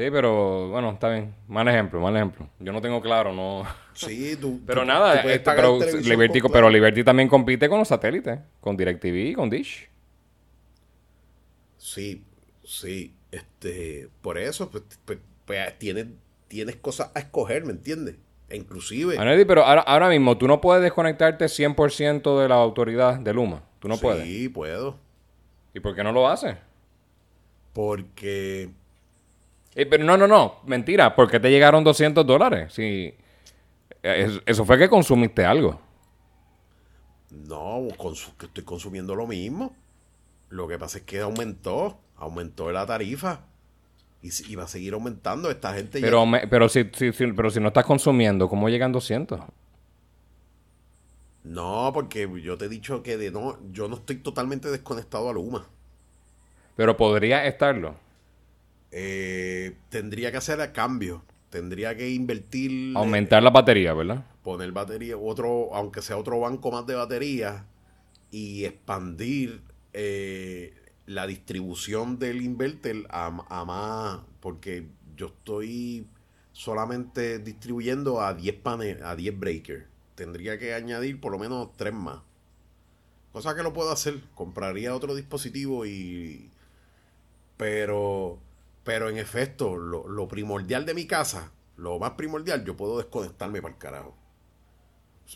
Speaker 3: Sí, pero bueno, está bien. Mal ejemplo, mal ejemplo. Yo no tengo claro, no...
Speaker 2: Sí, tú...
Speaker 3: Pero
Speaker 2: tú-
Speaker 3: nada,
Speaker 2: tú
Speaker 3: este, pero, Liberty, pero. Liberty también compite con los satélites, con DirecTV y con Dish.
Speaker 2: Sí, sí. Este, por eso, pues, pues, pues, tienes, tienes cosas a escoger, ¿me entiendes? E inclusive...
Speaker 3: Anedi, pero ahora, ahora mismo tú no puedes desconectarte 100% de la autoridad de Luma. Tú no
Speaker 2: sí,
Speaker 3: puedes.
Speaker 2: puedo.
Speaker 3: ¿Y por qué no lo haces?
Speaker 2: Porque...
Speaker 3: Eh, pero no, no, no. Mentira. ¿Por qué te llegaron 200 dólares? Si, eh, eso fue que consumiste algo.
Speaker 2: No, consu- que estoy consumiendo lo mismo. Lo que pasa es que aumentó, aumentó la tarifa. Y, va a seguir aumentando. Esta gente ya-
Speaker 3: Pero, me- pero, si, si- si- pero si no estás consumiendo, ¿cómo llegan 200?
Speaker 2: No, porque yo te he dicho que de no, yo no estoy totalmente desconectado a Luma.
Speaker 3: Pero podría estarlo.
Speaker 2: Eh, tendría que hacer a cambio. Tendría que invertir.
Speaker 3: Aumentar la batería, ¿verdad?
Speaker 2: poner batería, otro, aunque sea otro banco más de batería, y expandir eh, la distribución del inverter a, a más, porque yo estoy solamente distribuyendo a 10 paneles, a 10 breakers. Tendría que añadir por lo menos 3 más. Cosa que lo puedo hacer. Compraría otro dispositivo y... Pero, pero en efecto, lo, lo primordial de mi casa, lo más primordial, yo puedo desconectarme para el carajo.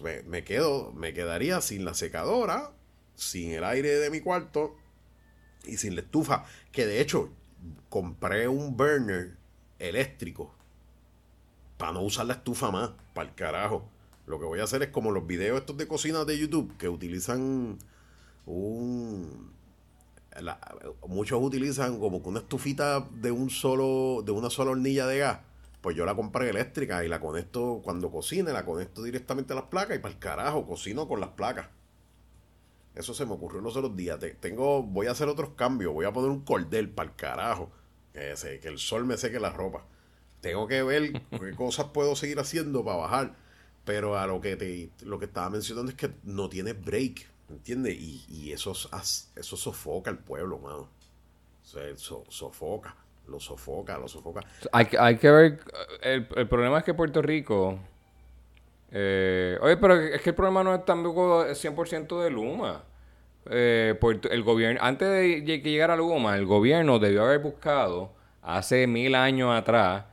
Speaker 2: Me, me quedo, me quedaría sin la secadora, sin el aire de mi cuarto y sin la estufa. Que de hecho, compré un burner eléctrico para no usar la estufa más, para el carajo. Lo que voy a hacer es como los videos estos de cocina de YouTube que utilizan un muchos utilizan como una estufita de un solo de una sola hornilla de gas. Pues yo la compré eléctrica y la conecto cuando cocine la conecto directamente a las placas y para el carajo cocino con las placas. Eso se me ocurrió los otros días. Te- tengo voy a hacer otros cambios voy a poner un cordel para el carajo. Que, que el sol me seque la ropa. Tengo que ver qué cosas puedo seguir haciendo para bajar. Pero a lo que te lo que estaba mencionando es que no tiene break ¿entiendes? y, y eso eso sofoca al pueblo mano o sea, so- sofoca lo sofoca lo sofoca
Speaker 3: Hay, hay que ver. El, el problema es que Puerto Rico. eh, oye, pero es que el problema no es tampoco 100% de Luma. Eh, el gobierno, antes de que llegara Luma, el gobierno debió haber buscado hace mil años atrás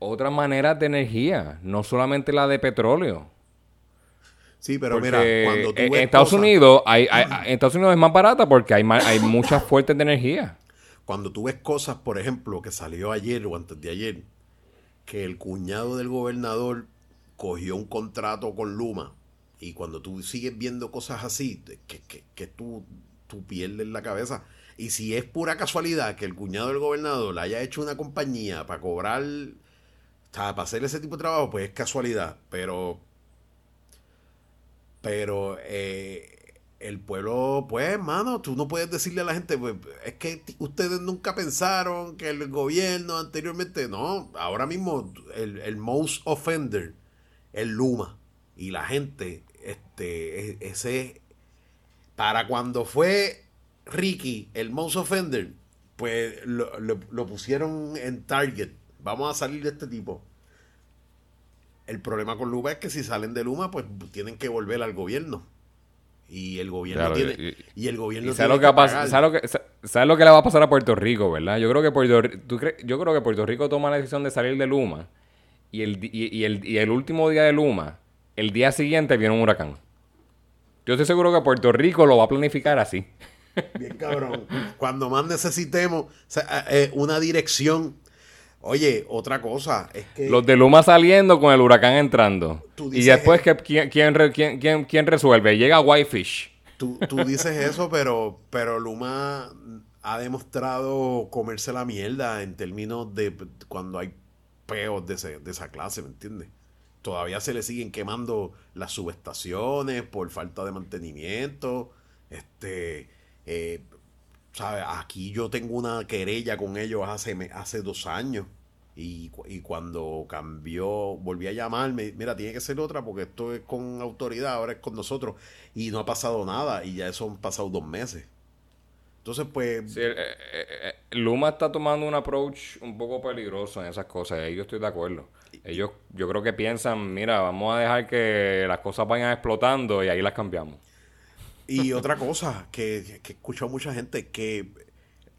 Speaker 3: otras maneras de energía, no solamente la de petróleo.
Speaker 2: Sí pero
Speaker 3: Porque
Speaker 2: mira cuando tú
Speaker 3: en Estados
Speaker 2: cosas-
Speaker 3: Unidos hay, hay- en Estados Unidos es más barata porque hay, hay muchas fuentes de energía.
Speaker 2: cuando tú ves cosas por ejemplo que salió ayer o antes de ayer que el cuñado del gobernador cogió un contrato con Luma y cuando tú sigues viendo cosas así que, que, que tú, tú pierdes la cabeza y si es pura casualidad que el cuñado del gobernador le haya hecho una compañía para cobrar para hacer ese tipo de trabajo pues es casualidad pero pero eh, el pueblo, pues, mano, tú no puedes decirle a la gente, pues, es que ustedes nunca pensaron que el gobierno anteriormente, no, ahora mismo el, el most offender, el Luma, y la gente, este, e- ese, para cuando fue Ricky, el most offender, pues lo- lo pusieron en target, vamos a salir de este tipo. El problema con Luma es que si salen de Luma, pues tienen que volver al gobierno. Y el gobierno
Speaker 3: Claro,
Speaker 2: tiene.
Speaker 3: y-
Speaker 2: Y, el gobierno
Speaker 3: ¿Y sabes
Speaker 2: tiene
Speaker 3: lo que,
Speaker 2: pagar.
Speaker 3: ¿sabes lo que, sa- sabes lo que le va a pasar a Puerto Rico, verdad? Yo creo que Puerto, ¿tú yo creo que Puerto Rico toma la decisión de salir de Luma y el, y, y el, y el último día de Luma, el día siguiente viene un huracán. Yo estoy seguro que Puerto Rico lo va a planificar así.
Speaker 2: Bien cabrón. Cuando más necesitemos o sea, eh, una dirección. Oye, otra cosa es que.
Speaker 3: Los de Luma saliendo con el huracán entrando. Y después, que, ¿quién, quién, quién, quién- resuelve? Llega Whitefish.
Speaker 2: Tú, tú dices eso, pero, pero Luma ha demostrado comerse la mierda en términos de cuando hay peos de, ese- de esa clase, ¿me entiendes? todavía se le siguen quemando las subestaciones por falta de mantenimiento. Este, eh, ¿sabe? Aquí yo tengo una querella con ellos hace, hace dos años. Y, y cuando cambió, volví a llamarme, mira, tiene que ser otra porque esto es con autoridad, ahora es con nosotros. Y no ha pasado nada, y ya eso han pasado dos meses. Entonces, pues,
Speaker 3: Sí, eh, eh, eh, Luma está tomando un approach un poco peligroso en esas cosas, y ahí yo estoy de acuerdo. Ellos, yo creo que piensan, mira, vamos a dejar que las cosas vayan explotando y ahí las cambiamos.
Speaker 2: Y otra cosa que, que he escuchado mucha gente, que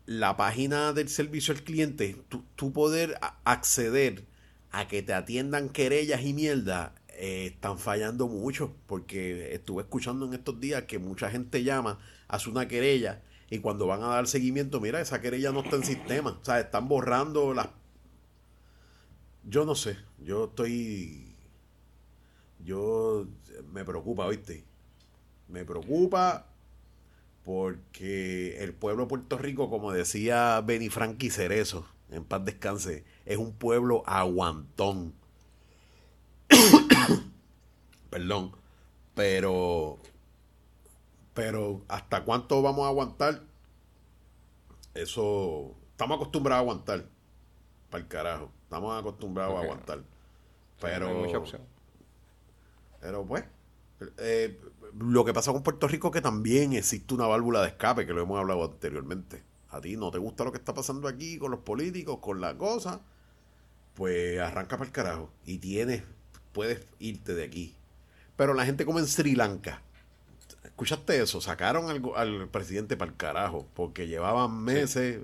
Speaker 2: la página del servicio al cliente, tú, poder acceder a que te atiendan querellas y mierda, eh, están fallando mucho, porque estuve escuchando en estos días que mucha gente llama, hace una querella, y cuando van a dar seguimiento, mira, esa querella no está en sistema, o sea, están borrando las... Yo no sé, yo estoy... Yo... Me preocupa, ¿viste? Me preocupa porque el pueblo de Puerto Rico, como decía Benny Frankie Cerezo, en paz descanse, es un pueblo aguantón. Perdón. Pero, pero ¿hasta cuánto vamos a aguantar? Eso, estamos acostumbrados a aguantar. Para el carajo. Estamos acostumbrados a aguantar.
Speaker 3: No
Speaker 2: Pero,
Speaker 3: hay mucha opción.
Speaker 2: pero pues, eh, lo que pasa con Puerto Rico es que también existe una válvula de escape, que lo hemos hablado anteriormente. A ti no te gusta lo que está pasando aquí con los políticos, con la cosa, pues arranca para el carajo. Y tienes, puedes irte de aquí. Pero la gente como en Sri Lanka, ¿escuchaste eso? Sacaron al, al presidente para el carajo, porque llevaban meses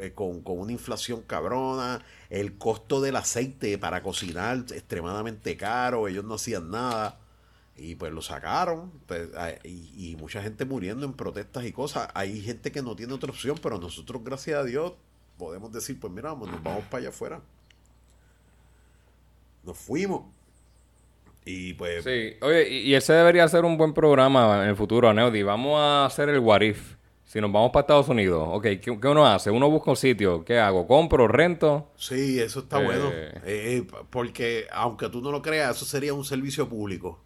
Speaker 2: eh, con, con una inflación cabrona, el costo del aceite para cocinar extremadamente caro, ellos no hacían nada. Y pues lo sacaron, pues, y, y mucha gente muriendo en protestas y cosas. Hay gente que no tiene otra opción, pero nosotros, gracias a Dios, podemos decir, pues mira, vamos, nos vamos para allá afuera. Nos fuimos. Y pues,
Speaker 3: Sí, oye, y, y ese debería ser un buen programa en el futuro, Neudi. Vamos a hacer el what if. Si nos vamos para Estados Unidos, ok, ¿qué, qué uno hace? Uno busca un sitio, ¿qué hago? ¿Compro, rento?
Speaker 2: sí, eso está
Speaker 3: Eh.
Speaker 2: bueno. Eh, eh, porque, aunque tú no lo creas, eso sería un servicio público.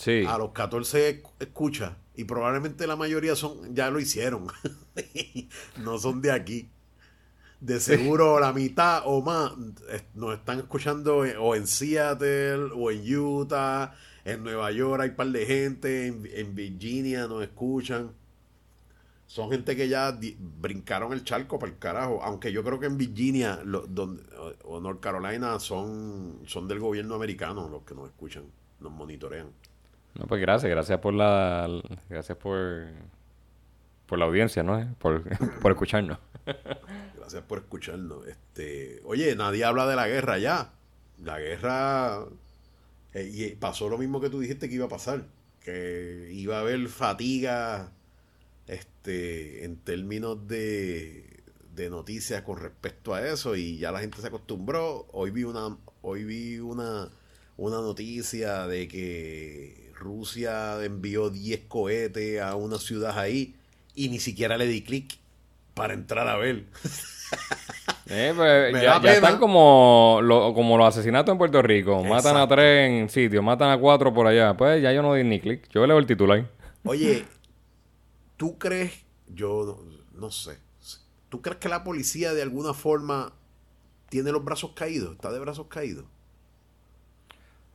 Speaker 3: Sí.
Speaker 2: A los 14 escucha. Y probablemente la mayoría son ya lo hicieron. no son de aquí. De seguro la mitad o más eh, nos están escuchando en- o en Seattle o en Utah. En Nueva York hay un par de gente. En, en Virginia nos escuchan. Son gente que ya brincaron el charco para el carajo. Aunque yo creo que en Virginia lo- donde, o o North Carolina son, son del gobierno americano los que nos escuchan. Nos monitorean.
Speaker 3: No, pues gracias, gracias por la, gracias por, por la audiencia, ¿no? Por, por escucharnos.
Speaker 2: Gracias por escucharnos. Este, oye, nadie habla de la guerra ya. La guerra eh, y pasó lo mismo que tú dijiste que iba a pasar, que iba a haber fatiga este en términos de, de noticias con respecto a eso y ya la gente se acostumbró. Hoy vi una hoy vi una una noticia de que Rusia envió 10 cohetes a una ciudad ahí y ni siquiera le di clic para entrar a ver.
Speaker 3: Eh, pues, ya, están como, lo- como los asesinatos en Puerto Rico. Matan a tres en sitio, matan a cuatro por allá. Pues ya yo no di ni clic. Yo leo el titular.
Speaker 2: Oye, ¿tú crees? Yo no, no sé. ¿Tú crees que la policía de alguna forma tiene los brazos caídos? ¿Está de brazos caídos?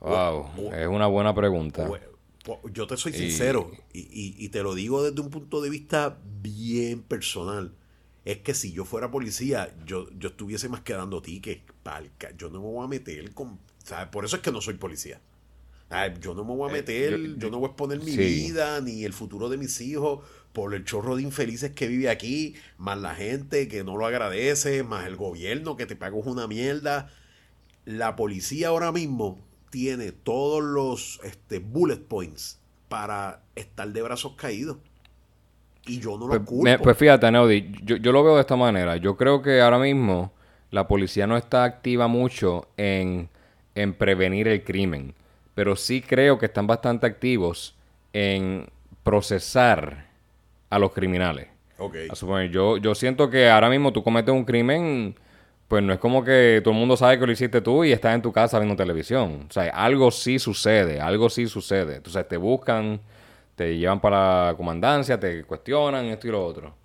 Speaker 3: Wow,
Speaker 2: o-
Speaker 3: es una buena pregunta.
Speaker 2: O- yo te soy sincero y, y- y te lo digo desde un punto de vista bien personal. Es que si yo fuera policía, yo, yo estuviese más que dando tickets. pa'l ca- Yo no me voy a meter con... ¿sabes? Por eso es que no soy policía. Ah, Yo no me voy a
Speaker 3: Eh,
Speaker 2: meter,
Speaker 3: yo-
Speaker 2: yo,
Speaker 3: yo-
Speaker 2: no voy a exponer mi
Speaker 3: sí.
Speaker 2: vida ni el futuro de mis hijos por el chorro de infelices que vive aquí, más la gente que no lo agradece, más el gobierno que te paga una mierda. La policía ahora mismo tiene todos los este, bullet points para estar de brazos caídos. Y yo no
Speaker 3: Pues,
Speaker 2: lo culpo.
Speaker 3: me- pues fíjate, Neudi, yo, yo lo veo de esta manera. Yo creo que ahora mismo la policía no está activa mucho en, en prevenir el crimen, pero sí creo que están bastante activos en procesar a los criminales.
Speaker 2: Ok.
Speaker 3: A suponer, yo, yo siento que ahora mismo tú cometes un crimen, pues no es como que todo el mundo sabe que lo hiciste tú y estás en tu casa viendo televisión. O sea, algo sí sucede, algo sí sucede. Entonces te buscan, te llevan para la comandancia, te cuestionan esto y lo otro.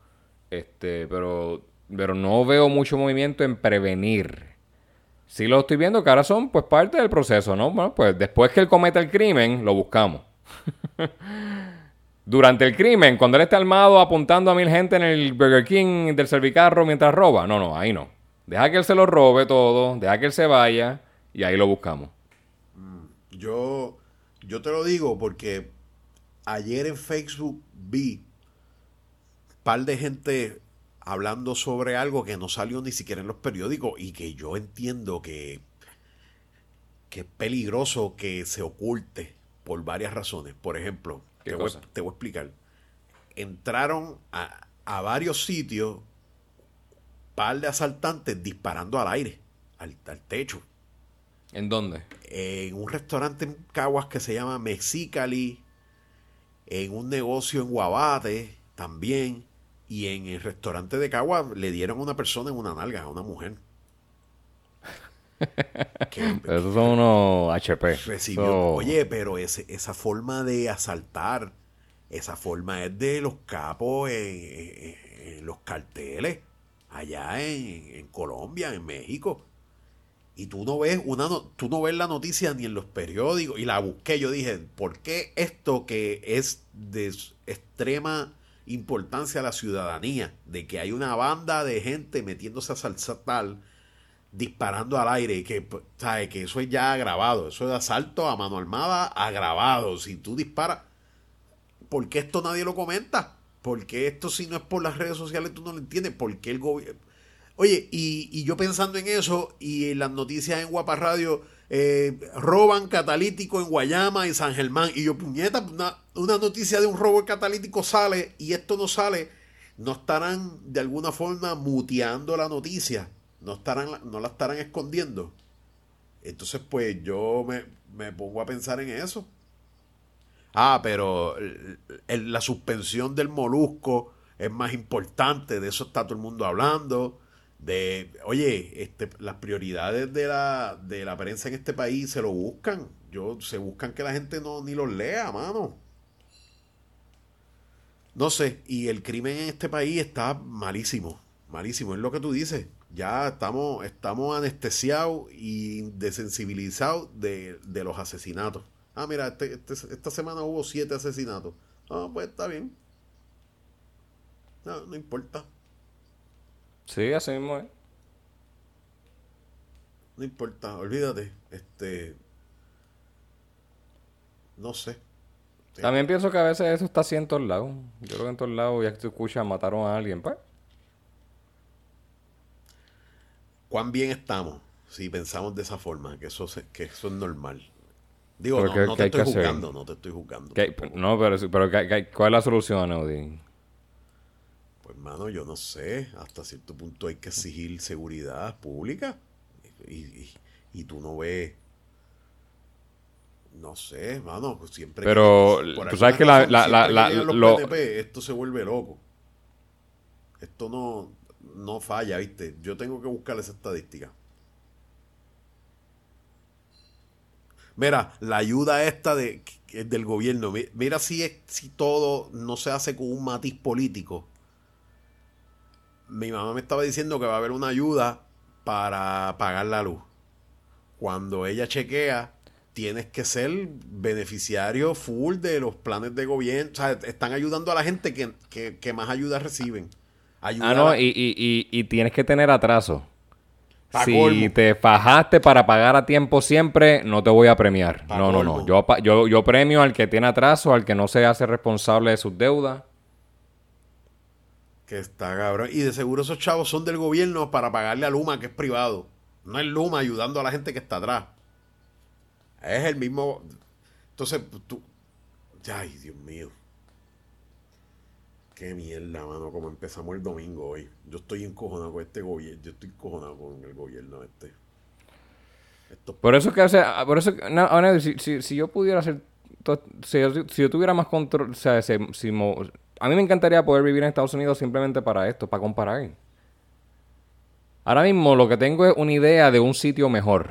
Speaker 3: Este, pero, pero no veo mucho movimiento en prevenir. Sí lo estoy viendo que ahora son pues parte del proceso, ¿no? Bueno, pues después que él cometa el crimen, lo buscamos. Durante el crimen, cuando él está armado apuntando a mil gente en el Burger King del servicarro mientras roba. No, no, ahí no. Deja que él se lo robe todo, deja que él se vaya y ahí lo buscamos.
Speaker 2: Yo, yo te lo digo porque ayer en Facebook vi un par de gente hablando sobre algo que no salió ni siquiera en los periódicos y que yo entiendo que, que es peligroso que se oculte por varias razones. Por ejemplo,
Speaker 3: ¿Qué
Speaker 2: te voy, te voy a explicar. Entraron a, a varios sitios par de asaltantes disparando al aire, al, al techo
Speaker 3: ¿En dónde?
Speaker 2: en un restaurante en Caguas que se llama Mexicali, en un negocio en Guabate también, y en el restaurante de Caguas le dieron a una persona en una nalga, a una mujer.
Speaker 3: Esos son unos HP.
Speaker 2: recibió.
Speaker 3: So-
Speaker 2: Oye, pero ese, esa forma de asaltar, esa forma es de los capos en, en- en los carteles, allá en, Colombia, en México. Y tú no ves una no- tú no ves la noticia ni en los periódicos. Y la busqué, yo dije, ¿por qué esto que es de extrema importancia a la ciudadanía? De que hay una banda de gente metiéndose a saltar, disparando al aire, y que, ¿sabe? que eso es ya agravado. Eso es asalto a mano armada agravado. Si tú disparas, ¿por qué esto nadie lo comenta? ¿Por qué esto si no es por las redes sociales tú no lo entiendes? ¿Por qué el gobierno... Oye, y, y yo pensando en eso, y en las noticias en Guapa Radio, eh, roban catalítico en Guayama y San Germán, y yo, puñeta, una, una noticia de un robo catalítico sale y esto no sale, no estarán de alguna forma muteando la noticia, no, estarán, no la estarán escondiendo. Entonces, pues yo me, me pongo a pensar en eso. Ah, pero la suspensión del molusco es más importante, de eso está todo el mundo hablando. De, oye, este, las prioridades de la, de la prensa en este país se lo buscan. Yo, se buscan que la gente no ni los lea, mano. No sé, y el crimen en este país está malísimo, malísimo, es lo que tú dices. Ya estamos, estamos anestesiados y desensibilizados de, de los asesinatos. Ah, mira, este- este- esta semana hubo siete asesinatos. Ah, pues está bien. No, no importa,
Speaker 3: Sí, así mismo es.
Speaker 2: no importa, olvídate. Este, no sé. Sí.
Speaker 3: También pienso que a veces eso está así en todos lados. Yo creo que en todos lados ya que tú escuchas mataron a alguien, pues.
Speaker 2: ¿Cuán bien estamos si pensamos de esa forma? Que eso, se- que eso es normal. Digo, no,
Speaker 3: ¿qué-
Speaker 2: no te estoy juzgando, no te estoy juzgando.
Speaker 3: ¿Qué-
Speaker 2: tampoco.
Speaker 3: no, pero, pero ¿qué- qué- ¿cuál es la solución, Audi?
Speaker 2: Pues, mano, yo no sé. Hasta cierto punto hay que exigir seguridad pública. Y, y- y tú no ves. No sé, mano, pues siempre.
Speaker 3: Pero,
Speaker 2: que-
Speaker 3: tú sabes que la- la- la-
Speaker 2: los
Speaker 3: lo-
Speaker 2: esto se vuelve loco. Esto no, no falla, ¿viste? Yo tengo que buscar esa estadística. Mira, la ayuda esta de, del gobierno, mi- mira si, es, si todo no se hace con un matiz político. Mi mamá me estaba diciendo que va a haber una ayuda para pagar la luz. Cuando ella chequea, tienes que ser beneficiario full de los planes de gobierno. O sea, están ayudando a la gente que, que- que más ayuda reciben. Ayuda
Speaker 3: Ah, no,
Speaker 2: la-
Speaker 3: y, y, y, y tienes que tener atraso. Si te fajaste para pagar a tiempo siempre, no te voy a premiar.
Speaker 2: Pa'
Speaker 3: no, no,
Speaker 2: colmo.
Speaker 3: no. Yo, yo, yo premio al que tiene atraso, al que no se hace responsable de sus deudas.
Speaker 2: Que está cabrón. Y de seguro esos chavos son del gobierno para pagarle a Luma, que es privado. No es Luma ayudando a la gente que está atrás. Es el mismo. Entonces, tú. Ay, Dios mío. Qué mierda, mano, como empezamos el domingo hoy. Yo estoy encojonado con este gobierno. Yo estoy encojonado con el gobierno este.
Speaker 3: Por eso que, o sea, por eso ahora, si, yo pudiera hacer, si yo, tuviera más control, o sea, si- a mí me encantaría poder vivir en Estados Unidos simplemente para esto, para comparar. Ahora mismo lo que tengo es una idea de un sitio mejor.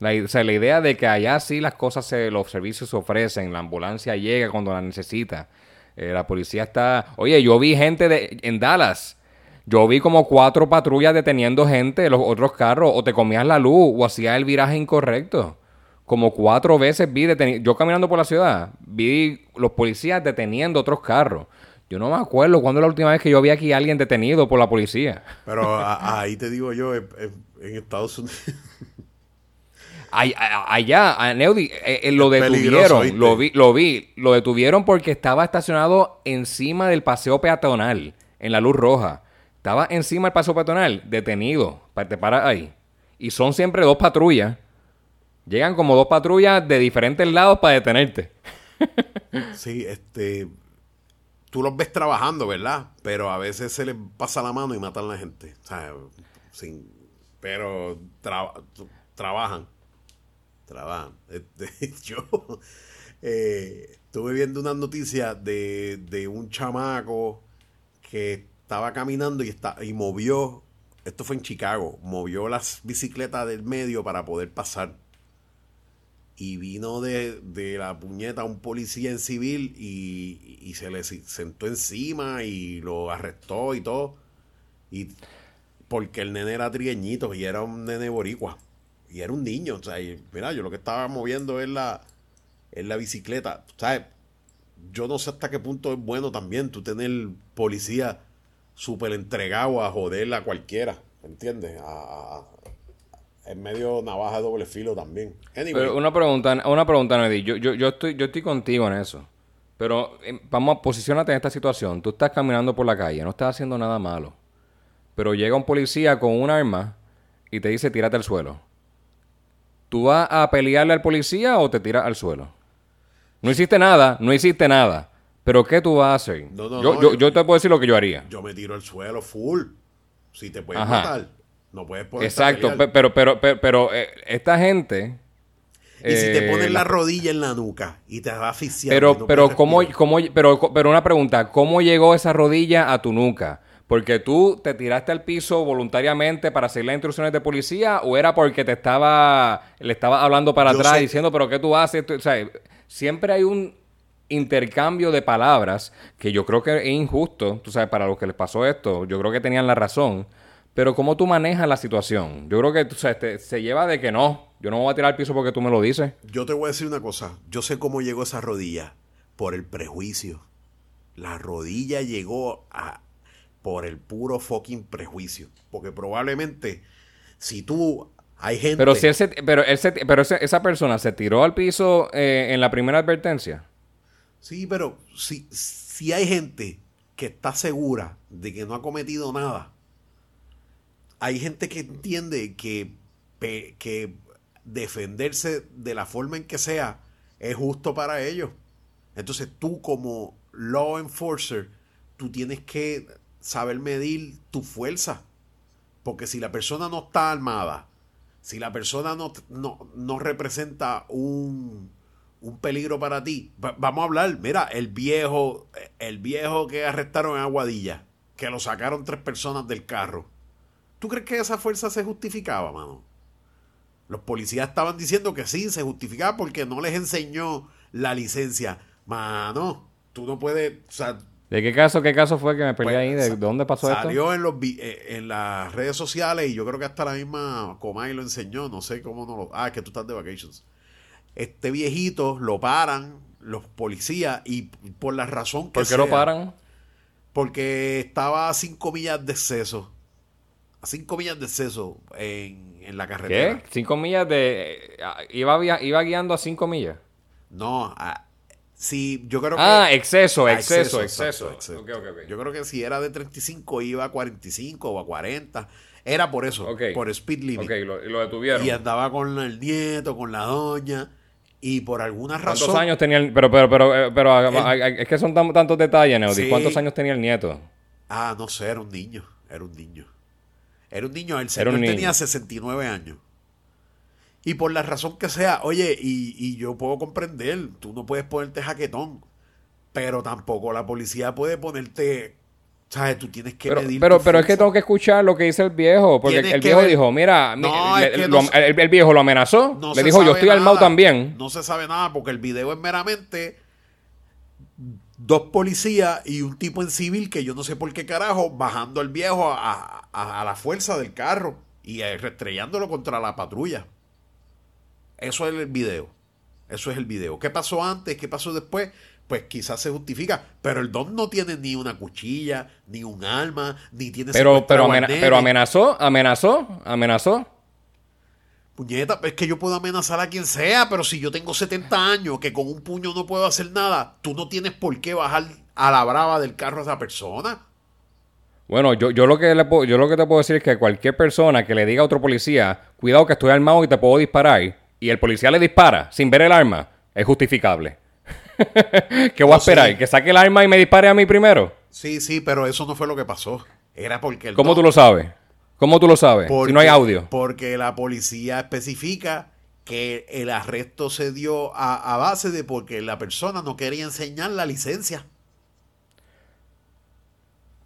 Speaker 3: La, o sea, la idea de que allá sí las cosas, se, los servicios se ofrecen, la ambulancia llega cuando la necesita. Eh, la policía está... Oye, yo vi gente de, en Dallas. Yo vi como cuatro patrullas deteniendo gente los otros carros. O te comías la luz o hacías el viraje incorrecto. Como cuatro veces vi detenido. Yo caminando por la ciudad, vi los policías deteniendo otros carros. Yo no me acuerdo cuándo es la última vez que yo vi aquí a alguien detenido por la policía.
Speaker 2: Pero a- ahí te digo yo, en Estados Unidos.
Speaker 3: Allá, a Neudi, eh, eh, lo detuvieron, lo vi, lo vi, lo detuvieron porque estaba estacionado encima del paseo peatonal, en la luz roja. Estaba encima del paseo peatonal, detenido, te paras ahí. Y son siempre dos patrullas. Llegan como dos patrullas de diferentes lados para detenerte.
Speaker 2: Sí, este. Tú los ves trabajando, ¿verdad? Pero a veces se les pasa la mano y matan a la gente. O sea, sin. Pero tra- trabajan. Yo eh, estuve viendo unas noticias de, de un chamaco que estaba caminando y, está, y movió. Esto fue en Chicago. Movió las bicicletas del medio para poder pasar y vino de, de la puñeta un policía en civil y, y se le sentó encima y lo arrestó y todo. Y porque el nene era trigueñito y era un nene boricua. Y era un niño. O sea, y mira, yo lo que estaba moviendo es la, es la bicicleta. ¿Sabes? Yo no sé hasta qué punto es bueno también tú tener policía súper entregado a joder a cualquiera. ¿Entiendes? A, en medio navaja de doble filo también.
Speaker 3: Pero una pregunta, una pregunta. Yo, yo, yo, estoy, yo estoy contigo en eso. Pero eh, vamos, posicionate en esta situación. Tú estás caminando por la calle, no estás haciendo nada malo. Pero llega un policía con un arma y te dice tírate al suelo. ¿Tú vas a pelearle al policía o te tiras al suelo? No hiciste nada, no hiciste nada. Pero ¿qué tú vas a hacer?
Speaker 2: No, no,
Speaker 3: yo,
Speaker 2: no,
Speaker 3: yo,
Speaker 2: yo-
Speaker 3: yo te puedo decir lo que yo haría.
Speaker 2: yo me tiro al suelo full. Si te puedes
Speaker 3: Ajá.
Speaker 2: matar, no puedes poner
Speaker 3: Exacto, pe- pero, pero, pero, pero, eh, esta gente...
Speaker 2: Y si te
Speaker 3: eh,
Speaker 2: pones
Speaker 3: la-
Speaker 2: la rodilla en la nuca y te vas.
Speaker 3: Pero,
Speaker 2: y no
Speaker 3: pero,
Speaker 2: puedes
Speaker 3: ¿cómo, cómo, pero, pero una pregunta, ¿cómo llegó esa rodilla a tu nuca? ¿Porque tú te tiraste al piso voluntariamente para seguir las instrucciones de policía o era porque te estaba, le estaba hablando para
Speaker 2: Yo
Speaker 3: atrás
Speaker 2: sé-
Speaker 3: diciendo, pero qué tú haces? Tú- o sea, siempre hay un intercambio de palabras que yo creo que es injusto, tú sabes, para los que les pasó esto, yo creo que tenían la razón, pero ¿cómo tú manejas la situación? Yo creo que tú sabes, te- se lleva de que no, yo no me voy a tirar al piso porque tú me lo dices.
Speaker 2: Yo te voy a decir una cosa. Yo sé cómo llegó esa rodilla. Por el prejuicio. La rodilla llegó a, por el puro fucking prejuicio. Porque probablemente, si tú. Hay gente.
Speaker 3: Pero si él se, pero él se, pero esa persona se tiró al piso eh, en la primera advertencia.
Speaker 2: Sí, pero si, si hay gente que está segura de que no ha cometido nada, hay gente que entiende que, que defenderse de la forma en que sea es justo para ellos. Entonces tú como law enforcer, tú tienes que saber medir tu fuerza. Porque si la persona no está armada, si la persona no, no, no representa un, un peligro para ti, va- vamos a hablar, mira, el viejo, el viejo que arrestaron en Aguadilla, que lo sacaron tres personas del carro. ¿Tú crees que esa fuerza se justificaba, mano? Los policías estaban diciendo que sí, se justificaba porque no les enseñó la licencia. Mano, tú no puedes,
Speaker 3: ¿De qué caso, qué caso fue que me peleé
Speaker 2: pues,
Speaker 3: ahí? ¿De dónde pasó esto?
Speaker 2: Salió en los eh, en las redes sociales y yo creo que hasta la misma Comay lo enseñó, no sé cómo no lo... Ah, es que tú estás de vacations. Este viejito lo paran los policías y por la razón que
Speaker 3: ¿Por qué lo paran?
Speaker 2: Porque estaba a cinco millas de exceso. A cinco millas de exceso en, en la carretera.
Speaker 3: ¿Qué? ¿Cinco millas de... eh, iba, iba guiando a cinco millas?
Speaker 2: No, ah, sí, yo creo que...
Speaker 3: Ah, exceso,
Speaker 2: Ah,
Speaker 3: exceso,
Speaker 2: exacto,
Speaker 3: exceso. Ok, ok, ok.
Speaker 2: Yo creo que si era de 35 iba a 45 o a 40. Era por eso, por speed limit.
Speaker 3: Ok, lo, y lo detuvieron.
Speaker 2: Y andaba con el nieto, con la doña. Y por alguna razón.
Speaker 3: ¿Cuántos años tenía el... Pero, pero, pero, eh, pero, ah, ah, es que son tan- tantos detalles, Neudi.
Speaker 2: Sí.
Speaker 3: ¿Cuántos años tenía el nieto?
Speaker 2: Ah, no sé, era un niño. Era un niño. Era un niño. El señor tenía 69 años. Y por la razón que sea, oye, y, y yo puedo comprender, tú no puedes ponerte jaquetón, pero tampoco la policía puede ponerte, ¿Sabes? Tú tienes que
Speaker 3: Pero,
Speaker 2: medir
Speaker 3: pero, pero es que tengo que escuchar lo que dice el viejo. Porque el viejo
Speaker 2: ver-
Speaker 3: dijo, mira, mi-
Speaker 2: No,
Speaker 3: le-
Speaker 2: es que
Speaker 3: lo-
Speaker 2: no-
Speaker 3: el, el viejo lo amenazó.
Speaker 2: No
Speaker 3: le dijo, yo estoy armado
Speaker 2: nada.
Speaker 3: también.
Speaker 2: No se sabe nada porque el video es meramente dos policías y un tipo en civil que yo no sé por qué carajo bajando al viejo a, a- a la fuerza del carro y eh, restrellándolo contra la patrulla. Eso es el video. Eso es el video. ¿Qué pasó antes? ¿Qué pasó después? Pues quizás se justifica. Pero el don no tiene ni una cuchilla, ni un arma, ni tiene
Speaker 3: Pero, pero, amena- pero amenazó, amenazó, amenazó.
Speaker 2: Puñeta, es que yo puedo amenazar a quien sea, pero si yo tengo 70 años, que con un puño no puedo hacer nada, tú no tienes por qué bajar a la brava del carro a esa persona.
Speaker 3: Bueno, yo, yo, lo que le puedo- yo lo que te puedo decir es que cualquier persona que le diga a otro policía, cuidado que estoy armado y te puedo disparar, y el policía le dispara sin ver el arma, es justificable. ¿Qué voy a esperar? ¿Que saque el arma y me dispare a mí primero?
Speaker 2: Sí, sí, pero eso no fue lo que pasó. Era porque el
Speaker 3: ¿Cómo
Speaker 2: don-
Speaker 3: tú lo sabes? ¿Cómo tú lo sabes?
Speaker 2: porque-
Speaker 3: si no hay audio.
Speaker 2: Porque la policía especifica que el arresto se dio a, a base de porque la persona no quería enseñar la licencia.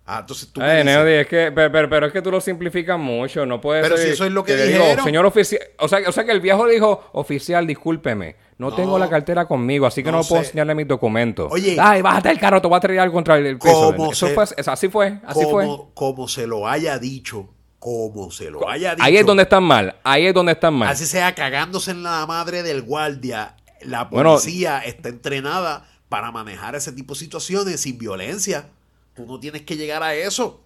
Speaker 2: Ah, entonces tú dices-
Speaker 3: Neody, es que, pero, pero- pero es que tú lo simplificas mucho, no puede
Speaker 2: Pero
Speaker 3: ser
Speaker 2: si eso es lo que
Speaker 3: digo,
Speaker 2: dijeron.
Speaker 3: señor oficial, o sea, o sea que el viejo dijo, oficial, discúlpeme, no,
Speaker 2: No.
Speaker 3: tengo la cartera conmigo, así que no,
Speaker 2: No
Speaker 3: puedo enseñarle mis documentos.
Speaker 2: Oye.
Speaker 3: Ay, bájate el carro, te voy a traer contra el, piso.
Speaker 2: ¿Cómo
Speaker 3: Eso
Speaker 2: se-
Speaker 3: fue, es- así fue, así fue.
Speaker 2: como, como se lo haya dicho, como se lo haya dicho.
Speaker 3: Ahí es donde están mal, ahí es donde están mal.
Speaker 2: Así sea cagándose en la madre del guardia. La
Speaker 3: Bueno.
Speaker 2: policía está entrenada para manejar ese tipo de situaciones sin violencia. Tú no tienes que llegar a eso.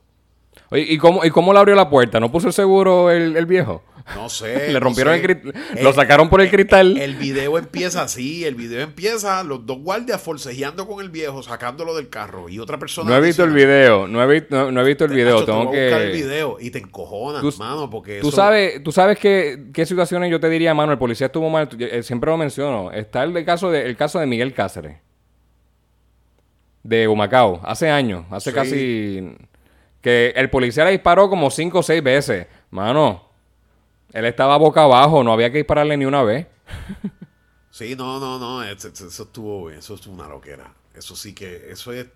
Speaker 3: Oye, ¿y cómo, ¿y cómo le abrió la puerta? ¿No puso el seguro el, el viejo?
Speaker 2: No sé.
Speaker 3: Le
Speaker 2: no
Speaker 3: rompieron
Speaker 2: sé.
Speaker 3: el cristal, lo sacaron por el cristal.
Speaker 2: El video empieza así, el video empieza los dos guardias forcejeando con el viejo, sacándolo del carro y otra persona.
Speaker 3: no he visto el video, no he, vi- no, no he visto el video,
Speaker 2: Hacho, te
Speaker 3: tengo
Speaker 2: a buscar el
Speaker 3: que...
Speaker 2: video y te encojonas,
Speaker 3: Tú-
Speaker 2: mano, porque
Speaker 3: Tú
Speaker 2: eso-
Speaker 3: sabes, tú sabes qué, qué situaciones yo te diría, mano, el policía estuvo mal, eh, siempre lo menciono. Está el, de caso de, el caso de Miguel Cáceres. De Humacao, hace años, hace
Speaker 2: Sí.
Speaker 3: casi... Que el policía le disparó como cinco o seis veces. Mano, él estaba boca abajo, no había que dispararle ni una vez.
Speaker 2: Sí, no, no, no, eso, eso- estuvo, eso es una loquera. Eso sí que, eso es,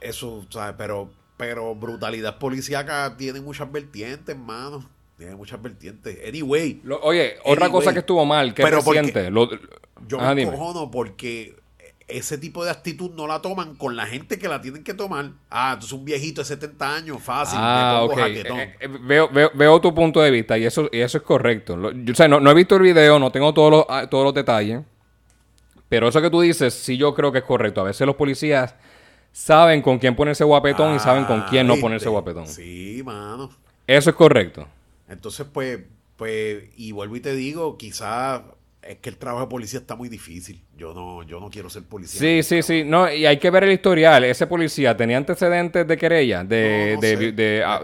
Speaker 2: eso, ¿sabes? Pero, pero brutalidad policíaca tiene muchas vertientes, hermano. Tiene muchas vertientes. Anyway,
Speaker 3: Lo- oye, otra cosa que estuvo mal, que
Speaker 2: pero porque-
Speaker 3: lo-
Speaker 2: yo
Speaker 3: Ajá,
Speaker 2: me
Speaker 3: dime.
Speaker 2: encojono porque ese tipo de actitud no la toman con la gente que la tienen que tomar. Ah, entonces un viejito de 70 años, fácil,
Speaker 3: Ah,
Speaker 2: me
Speaker 3: ok.
Speaker 2: pongo jaquetón.
Speaker 3: Eh, eh, veo, veo, veo tu punto de vista y eso, y eso es correcto. Lo- yo, o sea, no, no he visto el video, no tengo todos los, ah, todos los detalles. Pero eso que tú dices, sí yo creo que es correcto. A veces los policías saben con quién ponerse guapetón y saben con
Speaker 2: Ah,
Speaker 3: quién no
Speaker 2: ¿viste?
Speaker 3: ponerse guapetón.
Speaker 2: Sí, mano.
Speaker 3: Eso es correcto.
Speaker 2: Entonces, pues, pues, y vuelvo y te digo, quizás es que el trabajo de policía está muy difícil. Yo no, yo no quiero ser policía.
Speaker 3: Sí, sí, sí. No, y hay que ver el historial. Ese policía tenía antecedentes de querella, de...
Speaker 2: No, no
Speaker 3: de, de- ah,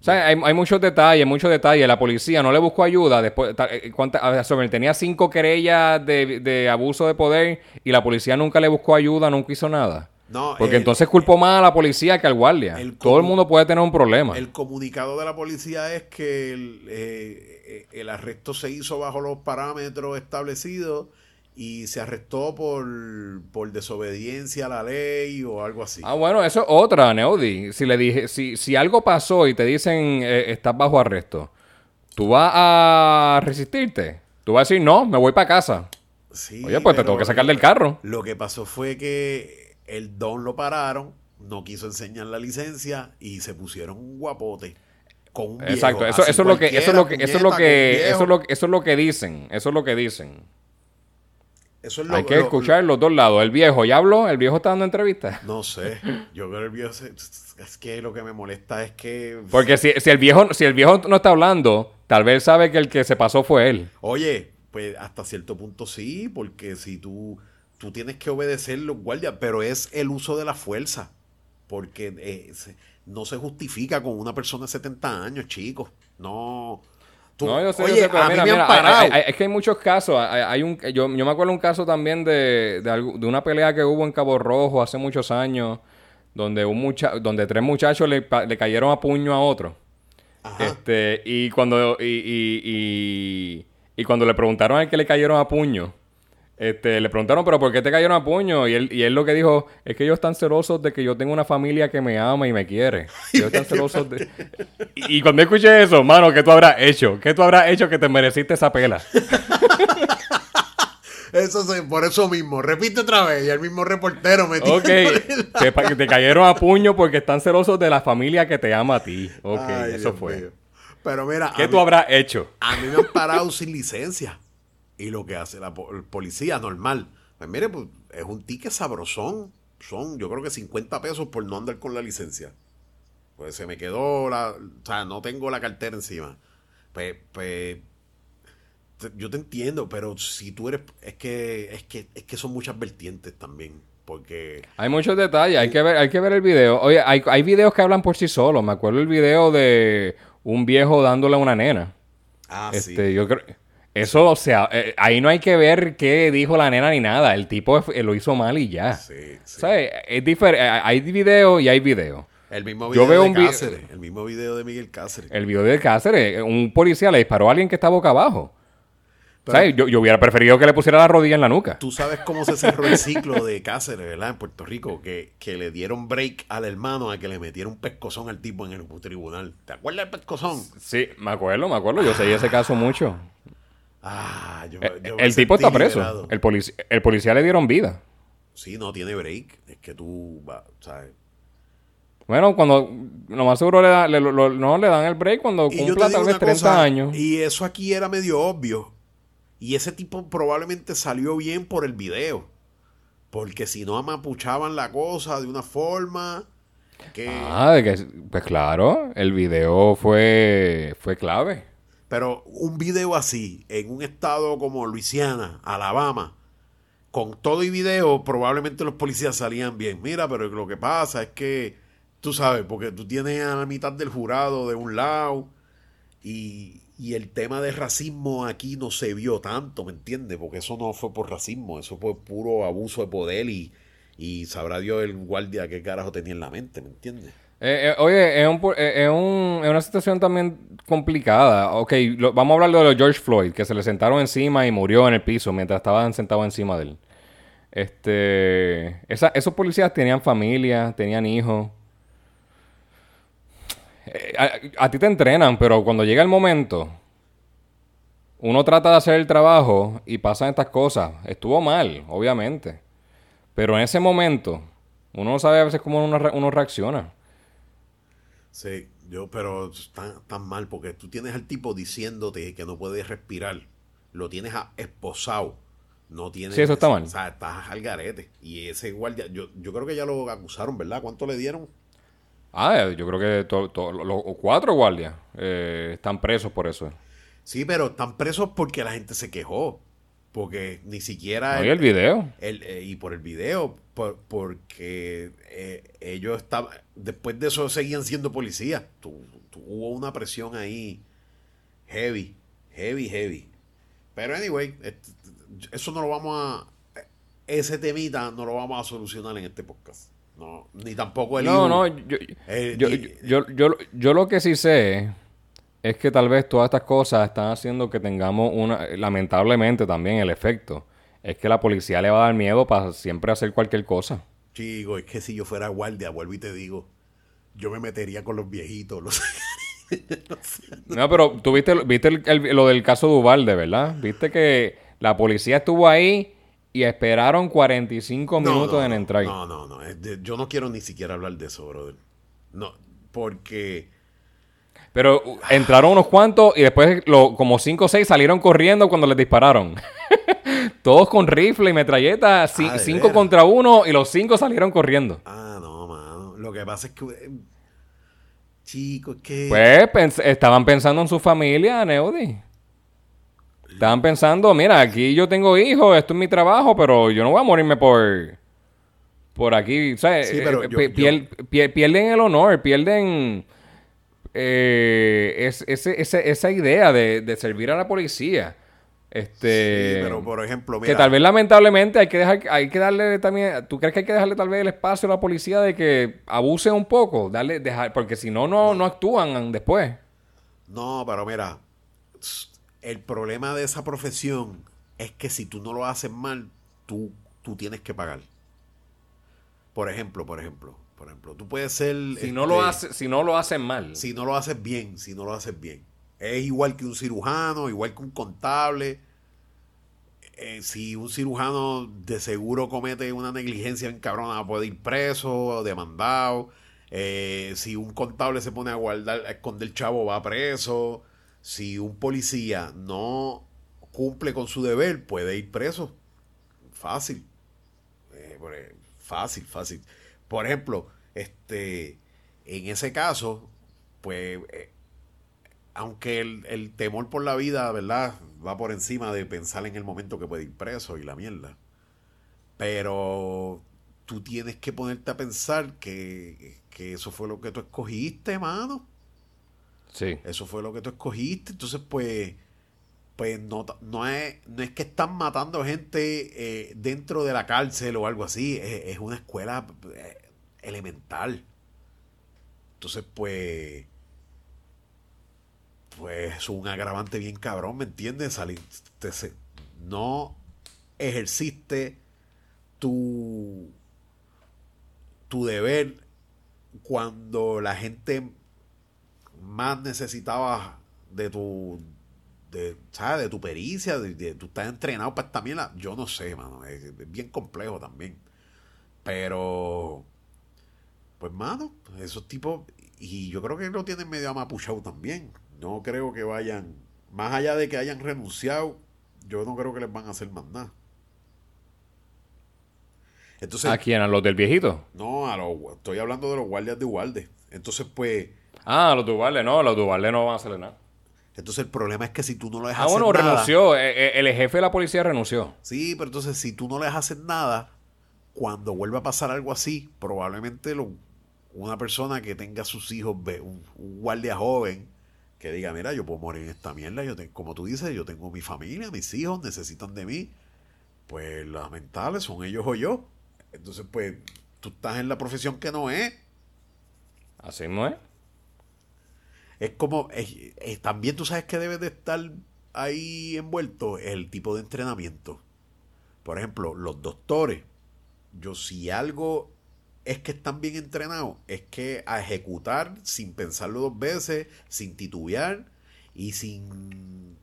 Speaker 3: o sea, hay, hay muchos detalles, muchos detalles. La policía no le buscó ayuda. Después, eh, ¿cuánta- sobre, tenía cinco querellas de, de abuso de poder y la policía nunca le buscó ayuda, nunca hizo nada.
Speaker 2: No,
Speaker 3: Porque
Speaker 2: el-
Speaker 3: entonces culpó más a la policía que al guardia.
Speaker 2: el
Speaker 3: Todo el mundo puede tener un problema.
Speaker 2: El comunicado de la policía es que eh, eh, el arresto se hizo bajo los parámetros establecidos y se arrestó por, por desobediencia a la ley o algo así.
Speaker 3: Ah, bueno, eso es otra, Neudi. Si le dije, si, si algo pasó y te dicen eh, estás bajo arresto, ¿tú vas a resistirte? ¿Tú vas a decir no, me voy para casa?
Speaker 2: Sí,
Speaker 3: Oye, pues te tengo que sacar del carro.
Speaker 2: Lo que pasó fue que el don lo pararon, no quiso enseñar la licencia y se pusieron un guapote con un viejo.
Speaker 3: Exacto, eso, eso es lo que, eso es lo que, eso es lo que, eso es lo, eso es lo que dicen, eso es lo que dicen.
Speaker 2: Eso es lo-
Speaker 3: Hay que
Speaker 2: lo-
Speaker 3: escuchar los dos lados. El viejo, ¿ya habló? ¿El viejo está dando entrevistas?
Speaker 2: No sé, yo creo que el viejo se- es que lo que me molesta es que
Speaker 3: Porque si, si el viejo, si el viejo no está hablando, tal vez sabe que el que se pasó fue él.
Speaker 2: Oye, pues hasta cierto punto sí, porque si tú, tú tienes que obedecer los guardias, pero es el uso de la fuerza, porque eh, se- no se justifica con una persona de 70 años, chicos. No. Tú-
Speaker 3: no, yo sé, yo
Speaker 2: oye,
Speaker 3: sé, pero
Speaker 2: a
Speaker 3: mira,
Speaker 2: mí me
Speaker 3: mira,
Speaker 2: han
Speaker 3: hay-
Speaker 2: parado.
Speaker 3: hay- hay- es que hay muchos casos. Hay, un, yo, yo me acuerdo un caso también de, de, algo- de una pelea que hubo en Cabo Rojo hace muchos años, donde un mucha, donde tres muchachos le, le cayeron a puño a otro.
Speaker 2: Ajá.
Speaker 3: Este, y cuando, y, y, y, y cuando le preguntaron al que le cayeron a puño, Este, le preguntaron, pero ¿por qué te cayeron a puño? Y él, y él lo que dijo es que ellos están celosos de que yo tengo una familia que me ama y me quiere. Ellos están celosos de... Y, y cuando escuché eso, mano, ¿qué tú habrás hecho? ¿Qué tú habrás hecho que te mereciste esa pela?
Speaker 2: Eso se- por eso mismo. Repite otra vez. Y el mismo reportero me
Speaker 3: Ok, te, te cayeron a puño porque están celosos de la familia que te ama a ti. Ok,
Speaker 2: Ay,
Speaker 3: eso
Speaker 2: Dios
Speaker 3: fue.
Speaker 2: mío. Pero mira,
Speaker 3: ¿Qué tú
Speaker 2: mí,
Speaker 3: habrás hecho?
Speaker 2: a mí me han parado sin licencia. Y lo que hace la policía normal. Pues mire, pues, es un ticket sabrosón. Son, yo creo que 50 pesos por no andar con la licencia. Pues se me quedó la. O sea, no tengo la cartera encima. Pues, pues, yo te entiendo, pero si tú eres. Es que, es que, es que son muchas vertientes también. Porque.
Speaker 3: Hay muchos detalles, hay que ver, hay que ver el video. Oye, hay, hay videos que hablan por sí solos. Me acuerdo el video de un viejo dándole a una nena.
Speaker 2: Ah,
Speaker 3: este,
Speaker 2: sí.
Speaker 3: yo creo. Eso, o sea, eh, ahí no hay que ver qué dijo la nena ni nada. El tipo eh, lo hizo mal y ya.
Speaker 2: Sí, sí.
Speaker 3: ¿Sabes? Es diferente. Hay video y hay video.
Speaker 2: El mismo
Speaker 3: Yo
Speaker 2: video
Speaker 3: veo
Speaker 2: de
Speaker 3: un
Speaker 2: Cáceres. El mismo video de Miguel Cáceres.
Speaker 3: El video de Cáceres, un policía le disparó a alguien que está boca abajo.
Speaker 2: Pero-
Speaker 3: ¿Sabes? Yo, yo hubiera preferido que le pusiera la rodilla en la nuca.
Speaker 2: Tú sabes cómo se cerró el ciclo de Cáceres, ¿verdad? En Puerto Rico, que, que le dieron break al hermano a que le metiera un pescozón al tipo en el tribunal. ¿Te acuerdas del pescozón?
Speaker 3: Sí, me acuerdo, me acuerdo. Yo seguí ese caso mucho.
Speaker 2: Ah, yo,
Speaker 3: Eh,
Speaker 2: yo
Speaker 3: el tipo está preso.
Speaker 2: liberado.
Speaker 3: El, policía le dieron vida.
Speaker 2: Sí, no tiene break. Es que tú, ¿sabes?
Speaker 3: Bueno, cuando lo más seguro le, da- le- lo- lo- no le dan el break cuando
Speaker 2: Y
Speaker 3: cumpla tal vez
Speaker 2: una
Speaker 3: 30
Speaker 2: cosa,
Speaker 3: años.
Speaker 2: Y eso aquí era medio obvio. Y ese tipo probablemente salió bien por el video. Porque si no amapuchaban la cosa de una forma que...
Speaker 3: Ah, de que, pues claro, el video fue, fue clave.
Speaker 2: Pero un video así, en un estado como Luisiana, Alabama, con todo y video, probablemente los policías salían bien. Mira, pero lo que pasa es que, tú sabes, porque tú tienes a la mitad del jurado de un lado y, el tema de racismo aquí no se vio tanto, ¿me entiendes? Porque eso no fue por racismo, eso fue puro abuso de poder y, y sabrá Dios el guardia qué carajo tenía en la mente, ¿me entiendes?
Speaker 3: Eh, eh, oye, es, un, eh, un- es una situación también complicada. Ok, vamos a hablar de lo de George Floyd, que se le sentaron encima y murió en el piso mientras estaban sentados encima de él. Este, esos policías tenían familia, tenían hijos. Eh, a, ti te entrenan, pero cuando llega el momento, uno trata de hacer el trabajo y pasan estas cosas. Estuvo mal, obviamente. Pero en ese momento, uno no sabe a veces cómo uno reacciona.
Speaker 2: Sí, yo, pero tan, tan mal, porque tú tienes al tipo diciéndote que no puedes respirar, lo tienes a- esposado, no tienes...
Speaker 3: Sí, eso está mal.
Speaker 2: O sea, estás al garete. Y ese guardia, yo, yo creo que ya lo acusaron, ¿verdad? ¿Cuánto le dieron?
Speaker 3: Ah, yo creo que to- to- los cuatro guardias eh, están presos por eso.
Speaker 2: Sí, pero están presos porque la gente se quejó, porque ni siquiera...
Speaker 3: Oye, el video.
Speaker 2: el- eh, y por el video, por- porque eh, ellos estaban, después de eso seguían siendo policías. Tu- tu- hubo una presión ahí heavy, heavy, heavy. Pero anyway, eso no lo vamos a, ese temita no lo vamos a solucionar en este podcast. No, ni tampoco el
Speaker 3: No,
Speaker 2: IU.
Speaker 3: no, yo,
Speaker 2: Eh,
Speaker 3: yo,
Speaker 2: y-
Speaker 3: yo, yo, yo lo que sí sé es que tal vez todas estas cosas están haciendo que tengamos una, lamentablemente también el efecto, es que la policía le va a dar miedo para siempre hacer cualquier cosa.
Speaker 2: Chico, es que si yo fuera guardia, vuelvo y te digo, yo me metería con los viejitos, los
Speaker 3: No, pero tú viste, viste el- el- lo del caso Duvalde, ¿verdad? Viste que la policía estuvo ahí y esperaron 45
Speaker 2: No,
Speaker 3: minutos
Speaker 2: no,
Speaker 3: en entrar.
Speaker 2: No, no, no. yo no quiero ni siquiera hablar de eso, brother. No, porque.
Speaker 3: Pero uh, entraron unos cuantos y después lo, como 5 o 6 salieron corriendo cuando les dispararon. Todos con rifle y metralleta, 5
Speaker 2: Ah, ¿de veras?
Speaker 3: contra uno y los 5 salieron corriendo.
Speaker 2: Ah, no, mano. Lo que pasa es que. eh, Chico, es que.
Speaker 3: Pues pens- estaban pensando en su familia, Neudi. Estaban pensando, mira, aquí yo tengo hijos, esto es mi trabajo, pero yo no voy a morirme por por aquí, ¿sabes?
Speaker 2: Sí, pero
Speaker 3: Eh,
Speaker 2: yo-
Speaker 3: pier- pierden el honor, pierden eh, es- ese- ese- esa idea de, de servir a la policía. Este,
Speaker 2: Sí, pero por ejemplo,
Speaker 3: que
Speaker 2: mira.
Speaker 3: tal vez lamentablemente hay que dejar, hay que darle también, ¿tú crees que hay que dejarle tal vez el espacio a la policía de que abuse un poco? Darle, dejar, porque si no, no, no actúan después.
Speaker 2: No, pero mira. El problema de esa profesión es que si tú no lo haces mal, tú, tú tienes que pagar. Por ejemplo, por ejemplo, por ejemplo, tú puedes ser...
Speaker 3: Si no lo
Speaker 2: este,
Speaker 3: hace, si no lo hacen mal.
Speaker 2: si no lo haces bien, si no lo haces bien. Es igual que un cirujano, igual que un contable. Eh, si un cirujano de seguro comete una negligencia en cabrona, puede ir preso, demandado. Eh, si un contable se pone a guardar, a esconder chavo, va preso. Si un policía no cumple con su deber, puede ir preso. Fácil. Eh, fácil, fácil. Por ejemplo, este, en ese caso, pues, aunque el, el temor por la vida, ¿verdad? Va por encima de pensar en el momento que puede ir preso y la mierda. Pero tú tienes que ponerte a pensar que, que eso fue lo que tú escogiste, mano.
Speaker 3: Sí.
Speaker 2: Eso fue lo que tú escogiste. Entonces, pues, pues no, no, es, no es que están matando gente eh, dentro de la cárcel o algo así. Es, es una escuela eh, elemental. Entonces, pues, pues es un agravante bien cabrón, ¿me entiendes? Salir, te- se- no ejerciste tu, tu deber cuando la gente más necesitaba de tu de, ¿sabes? de tu pericia, de, de- tú estás entrenado para esta mierda. Yo no sé, mano, es, es bien complejo también. Pero pues mano, esos tipos y yo creo que lo tienen medio amapuchado también. No creo que vayan más allá de que hayan renunciado, yo no creo que les van a hacer más nada. Entonces,
Speaker 3: ¿A quién? ¿A los del viejito?
Speaker 2: no, a los, estoy hablando de los guardias de Ubalde. Entonces, pues,
Speaker 3: Ah, los Duvalde, no, los Duvalde no van a hacerle nada.
Speaker 2: entonces el problema es que si tú no les
Speaker 3: Ah,
Speaker 2: haces
Speaker 3: bueno,
Speaker 2: nada,
Speaker 3: renunció. eh, eh, El jefe de la policía renunció.
Speaker 2: Sí, pero entonces si tú no les haces nada, cuando vuelva a pasar algo así, probablemente lo- una persona que tenga sus hijos, un, un guardia joven, que diga, mira, yo puedo morir en esta mierda, yo te- como tú dices, yo tengo mi familia, mis hijos necesitan de mí, pues lamentables son ellos o yo. Entonces, pues, tú estás en la profesión que no es.
Speaker 3: Así no es.
Speaker 2: Es como, es- es- también tú sabes que debe de estar ahí envuelto el tipo de entrenamiento. Por ejemplo, los doctores. Yo si algo es que están bien entrenados, es que a ejecutar sin pensarlo dos veces, sin titubear y sin...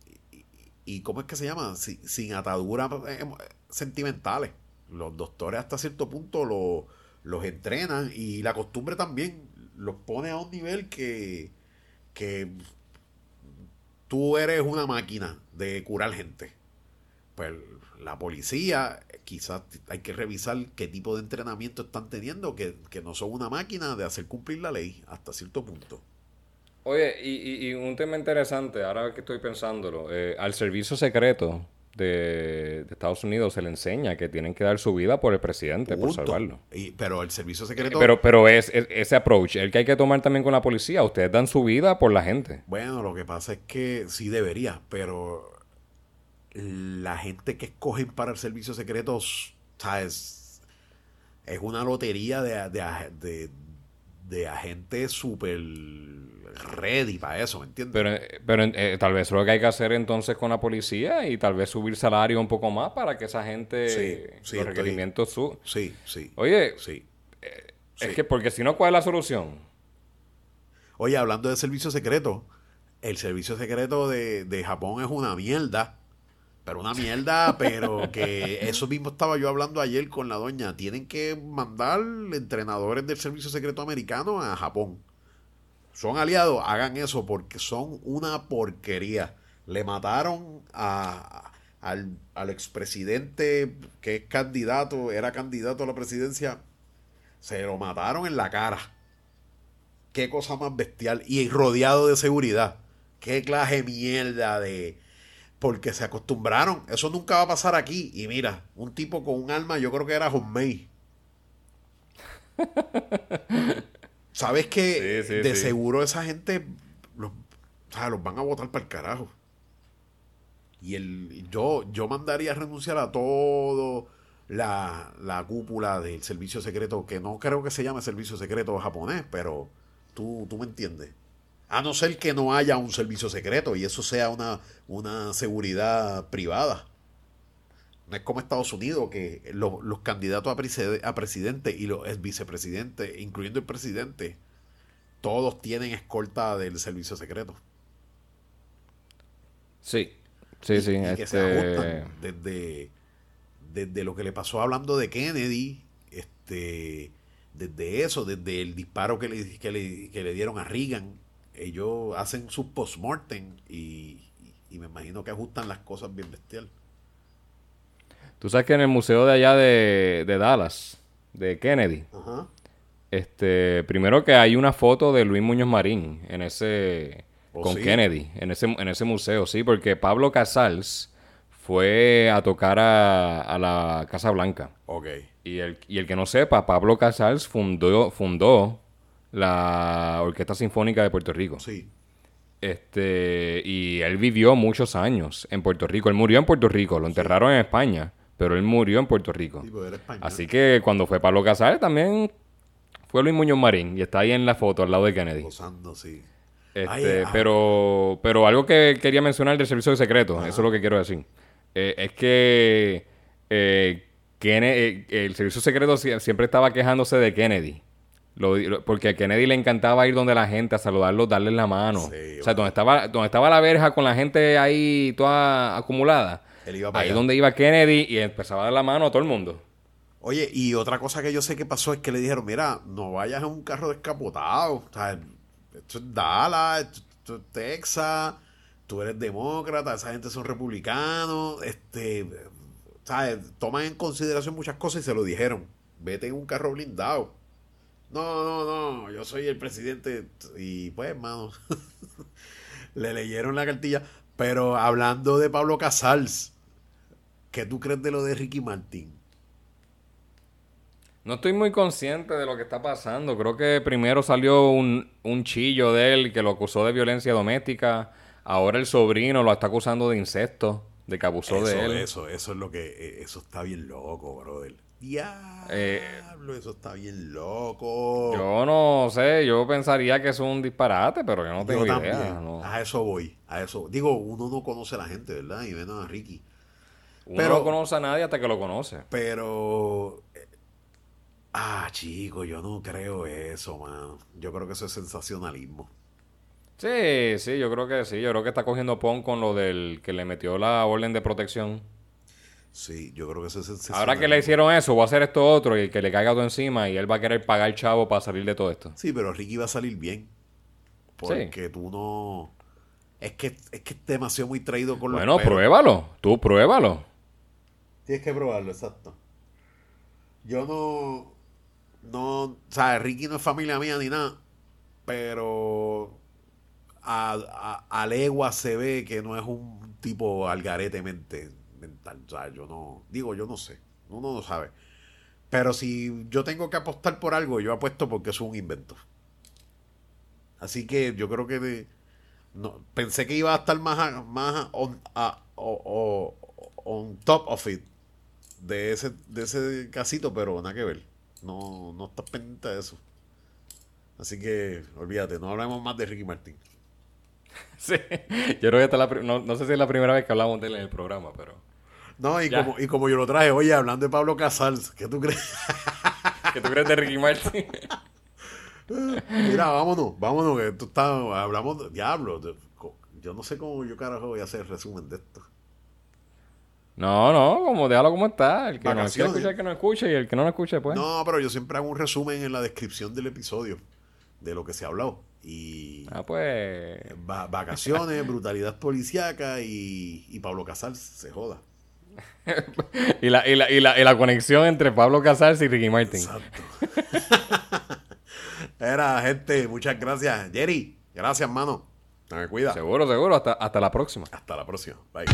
Speaker 2: Y, ¿cómo es que se llama? Sin, ataduras eh, sentimentales. Los doctores hasta cierto punto lo- los entrenan y la costumbre también los pone a un nivel que que tú eres una máquina de curar gente. Pues la policía, quizás hay que revisar qué tipo de entrenamiento están teniendo, que, que no son una máquina de hacer cumplir la ley hasta cierto punto.
Speaker 3: Oye, y, y- y un tema interesante, ahora que estoy pensándolo, eh, al servicio secreto de, de Estados Unidos se le enseña que tienen que dar su vida por el presidente, por salvarlo.
Speaker 2: Y- pero el servicio secreto,
Speaker 3: Pero, pero es, es- ese approach, el que hay que tomar también con la policía. Ustedes dan su vida por la gente.
Speaker 2: bueno, lo que pasa es que sí debería, pero la gente que escogen para el servicio secreto, ¿sabes? Es una lotería de, de, de, de agentes súper ready para eso, ¿me entiendes?
Speaker 3: Pero, eh, pero eh, tal vez lo que hay que hacer entonces con la policía y tal vez subir salario un poco más para que esa gente,
Speaker 2: Sí, sí,
Speaker 3: los requerimientos
Speaker 2: Sí, sí.
Speaker 3: Oye,
Speaker 2: Sí.
Speaker 3: es
Speaker 2: sí.
Speaker 3: que porque si no, ¿cuál es la solución?
Speaker 2: Oye, hablando de servicio secreto, el servicio secreto de, de Japón es una mierda. Pero una mierda, pero que eso mismo estaba yo hablando ayer con la doña. Tienen que mandar entrenadores del servicio secreto americano a Japón. Son aliados, hagan eso porque son una porquería. Le mataron a, al, al expresidente que es candidato, era candidato a la presidencia. Se lo mataron en la cara. Qué cosa más bestial. Y rodeado de seguridad. Qué clase de mierda de... Porque se acostumbraron. Eso nunca va a pasar aquí. Y mira, un tipo con un alma, yo creo que era Homemade. ¿Sabes que
Speaker 3: Sí, sí,
Speaker 2: de
Speaker 3: sí.
Speaker 2: seguro esa gente los, o sea, los van a votar para el carajo? Y el, yo, yo mandaría a renunciar a todo la, la cúpula del servicio secreto, que no creo que se llame servicio secreto japonés, pero tú, tú me entiendes. A no ser que no haya un servicio secreto y eso sea una, una seguridad privada. No es como Estados Unidos, que lo- los candidatos a, preside- a presidente y los vicepresidentes, incluyendo el presidente, todos tienen escolta del servicio secreto.
Speaker 3: Sí. Sí, sí.
Speaker 2: y que se
Speaker 3: este,
Speaker 2: ajustan desde, desde lo que le pasó hablando de Kennedy, este, desde eso, desde el disparo que le, que le, que le dieron a Reagan, ellos hacen sus postmortem y, y me imagino que ajustan las cosas bien bestial.
Speaker 3: Tú sabes que en el museo de allá de, de Dallas, de Kennedy,
Speaker 2: Ajá.
Speaker 3: este, primero que hay una foto de Luis Muñoz Marín en ese,
Speaker 2: ¿Oh,
Speaker 3: con
Speaker 2: sí?
Speaker 3: Kennedy, en ese, en ese museo, sí, porque Pablo Casals fue a tocar a, a la Casa Blanca.
Speaker 2: Ok.
Speaker 3: Y el, y el que no sepa, Pablo Casals fundó, fundó la Orquesta Sinfónica de Puerto Rico.
Speaker 2: Sí.
Speaker 3: Este, y él vivió muchos años en Puerto Rico. Él murió en Puerto Rico, lo enterraron en España, pero él murió en Puerto Rico.
Speaker 2: Sí.
Speaker 3: Así que cuando fue Pablo Casals también fue Luis Muñoz Marín y está ahí en la foto al lado de Kennedy.
Speaker 2: Gozando, sí.
Speaker 3: Este,
Speaker 2: Ay, ah.
Speaker 3: pero, pero algo que quería mencionar del servicio de secreto, eso es lo que quiero decir. Eh, es que eh, eh, el servicio secreto sie- siempre estaba quejándose de Kennedy. Lo- lo- porque a Kennedy le encantaba ir donde la gente a saludarlos, darles la mano.
Speaker 2: Sí,
Speaker 3: o sea,
Speaker 2: bueno.
Speaker 3: donde estaba, donde estaba la verja con la gente ahí toda acumulada.
Speaker 2: Él iba para
Speaker 3: Ahí
Speaker 2: allá.
Speaker 3: donde iba Kennedy y empezaba a dar la mano a todo el mundo.
Speaker 2: Oye, y otra cosa que yo sé que pasó es que le dijeron, mira, no vayas en un carro descapotado. O sea, esto es Dallas, esto, esto es Texas, tú eres demócrata, esa gente son republicanos. Este, ¿sabes? Toman en consideración muchas cosas y se lo dijeron. Vete en un carro blindado. No, no, no, yo soy el presidente. Y pues, hermano, le leyeron la cartilla. Pero hablando de Pablo Casals, ¿qué tú crees de lo de Ricky Martin?
Speaker 3: No estoy muy consciente de lo que está pasando. Creo que primero salió un, un chillo de él que lo acusó de violencia doméstica. Ahora el sobrino lo está acusando de incesto, de que abusó
Speaker 2: eso,
Speaker 3: de él.
Speaker 2: Eso, eso es lo que. eh, Eso está bien loco, brother. Diablo,
Speaker 3: Eh,
Speaker 2: eso está bien loco.
Speaker 3: Yo no sé, yo pensaría que es un disparate, pero yo no
Speaker 2: Yo
Speaker 3: tengo idea.
Speaker 2: también.
Speaker 3: no.
Speaker 2: A eso voy. A eso. Digo, uno no conoce a la gente, ¿verdad? Y menos a Ricky.
Speaker 3: Uno
Speaker 2: pero-
Speaker 3: no conoce a nadie hasta que lo conoce.
Speaker 2: Pero. eh, Ah, chico, yo no creo eso, mano. Yo creo que eso es sensacionalismo.
Speaker 3: Sí, sí, yo creo que sí. Yo creo que está cogiendo pon con lo del que le metió la orden de protección.
Speaker 2: Sí, yo creo que eso es.
Speaker 3: Ahora que le hicieron eso, voy a hacer esto otro y que le caiga todo encima y él va a querer pagar chavo para salir de todo esto.
Speaker 2: Sí, pero Ricky va a salir bien. Porque tú no. Es que, es que es demasiado muy traído con los
Speaker 3: Bueno,
Speaker 2: pelos.
Speaker 3: pruébalo. Tú pruébalo.
Speaker 2: Tienes que probarlo, exacto. Yo no. No. O sea, Ricky no es familia mía ni nada. Pero. A, a, a legua se ve que no es un tipo algarete mente mental. Yo no. Digo, yo no sé. Uno no sabe. Pero si yo tengo que apostar por algo, yo apuesto porque es un invento. Así que yo creo que. no, pensé que iba a estar más, más on, a- o- o- on top of it de ese, de ese casito, pero nada que ver. No, no estás pendiente de eso. Así que olvídate, no hablemos más de Ricky Martin.
Speaker 3: Sí. Yo creo que esta es la no, no sé si es la primera vez que hablamos de él en el programa, pero.
Speaker 2: No, y
Speaker 3: Ya.
Speaker 2: como, y como yo lo traje, oye, hablando de Pablo Casals, ¿qué tú crees?
Speaker 3: ¿Qué tú crees de Ricky Martin?
Speaker 2: Mira, vámonos, vámonos, que tú estás, hablamos diablo. yo no sé cómo yo carajo voy a hacer el resumen de esto.
Speaker 3: no, no, como déjalo como está. El que
Speaker 2: Vacaciones.
Speaker 3: escuchar, el que no escuche y el que no nos escuche, pues.
Speaker 2: No, pero yo siempre hago un resumen en la descripción del episodio de lo que se ha hablado. Y
Speaker 3: Ah, pues.
Speaker 2: va- vacaciones, brutalidad policíaca y, y Pablo Casals se joda.
Speaker 3: Y la, y, la, y, la, y la conexión entre Pablo Casals y Ricky Martin.
Speaker 2: Exacto. Era, gente, muchas gracias. Jerry, gracias, mano. Me cuida.
Speaker 3: Seguro, seguro. Hasta, hasta la próxima.
Speaker 2: Hasta la próxima. Bye.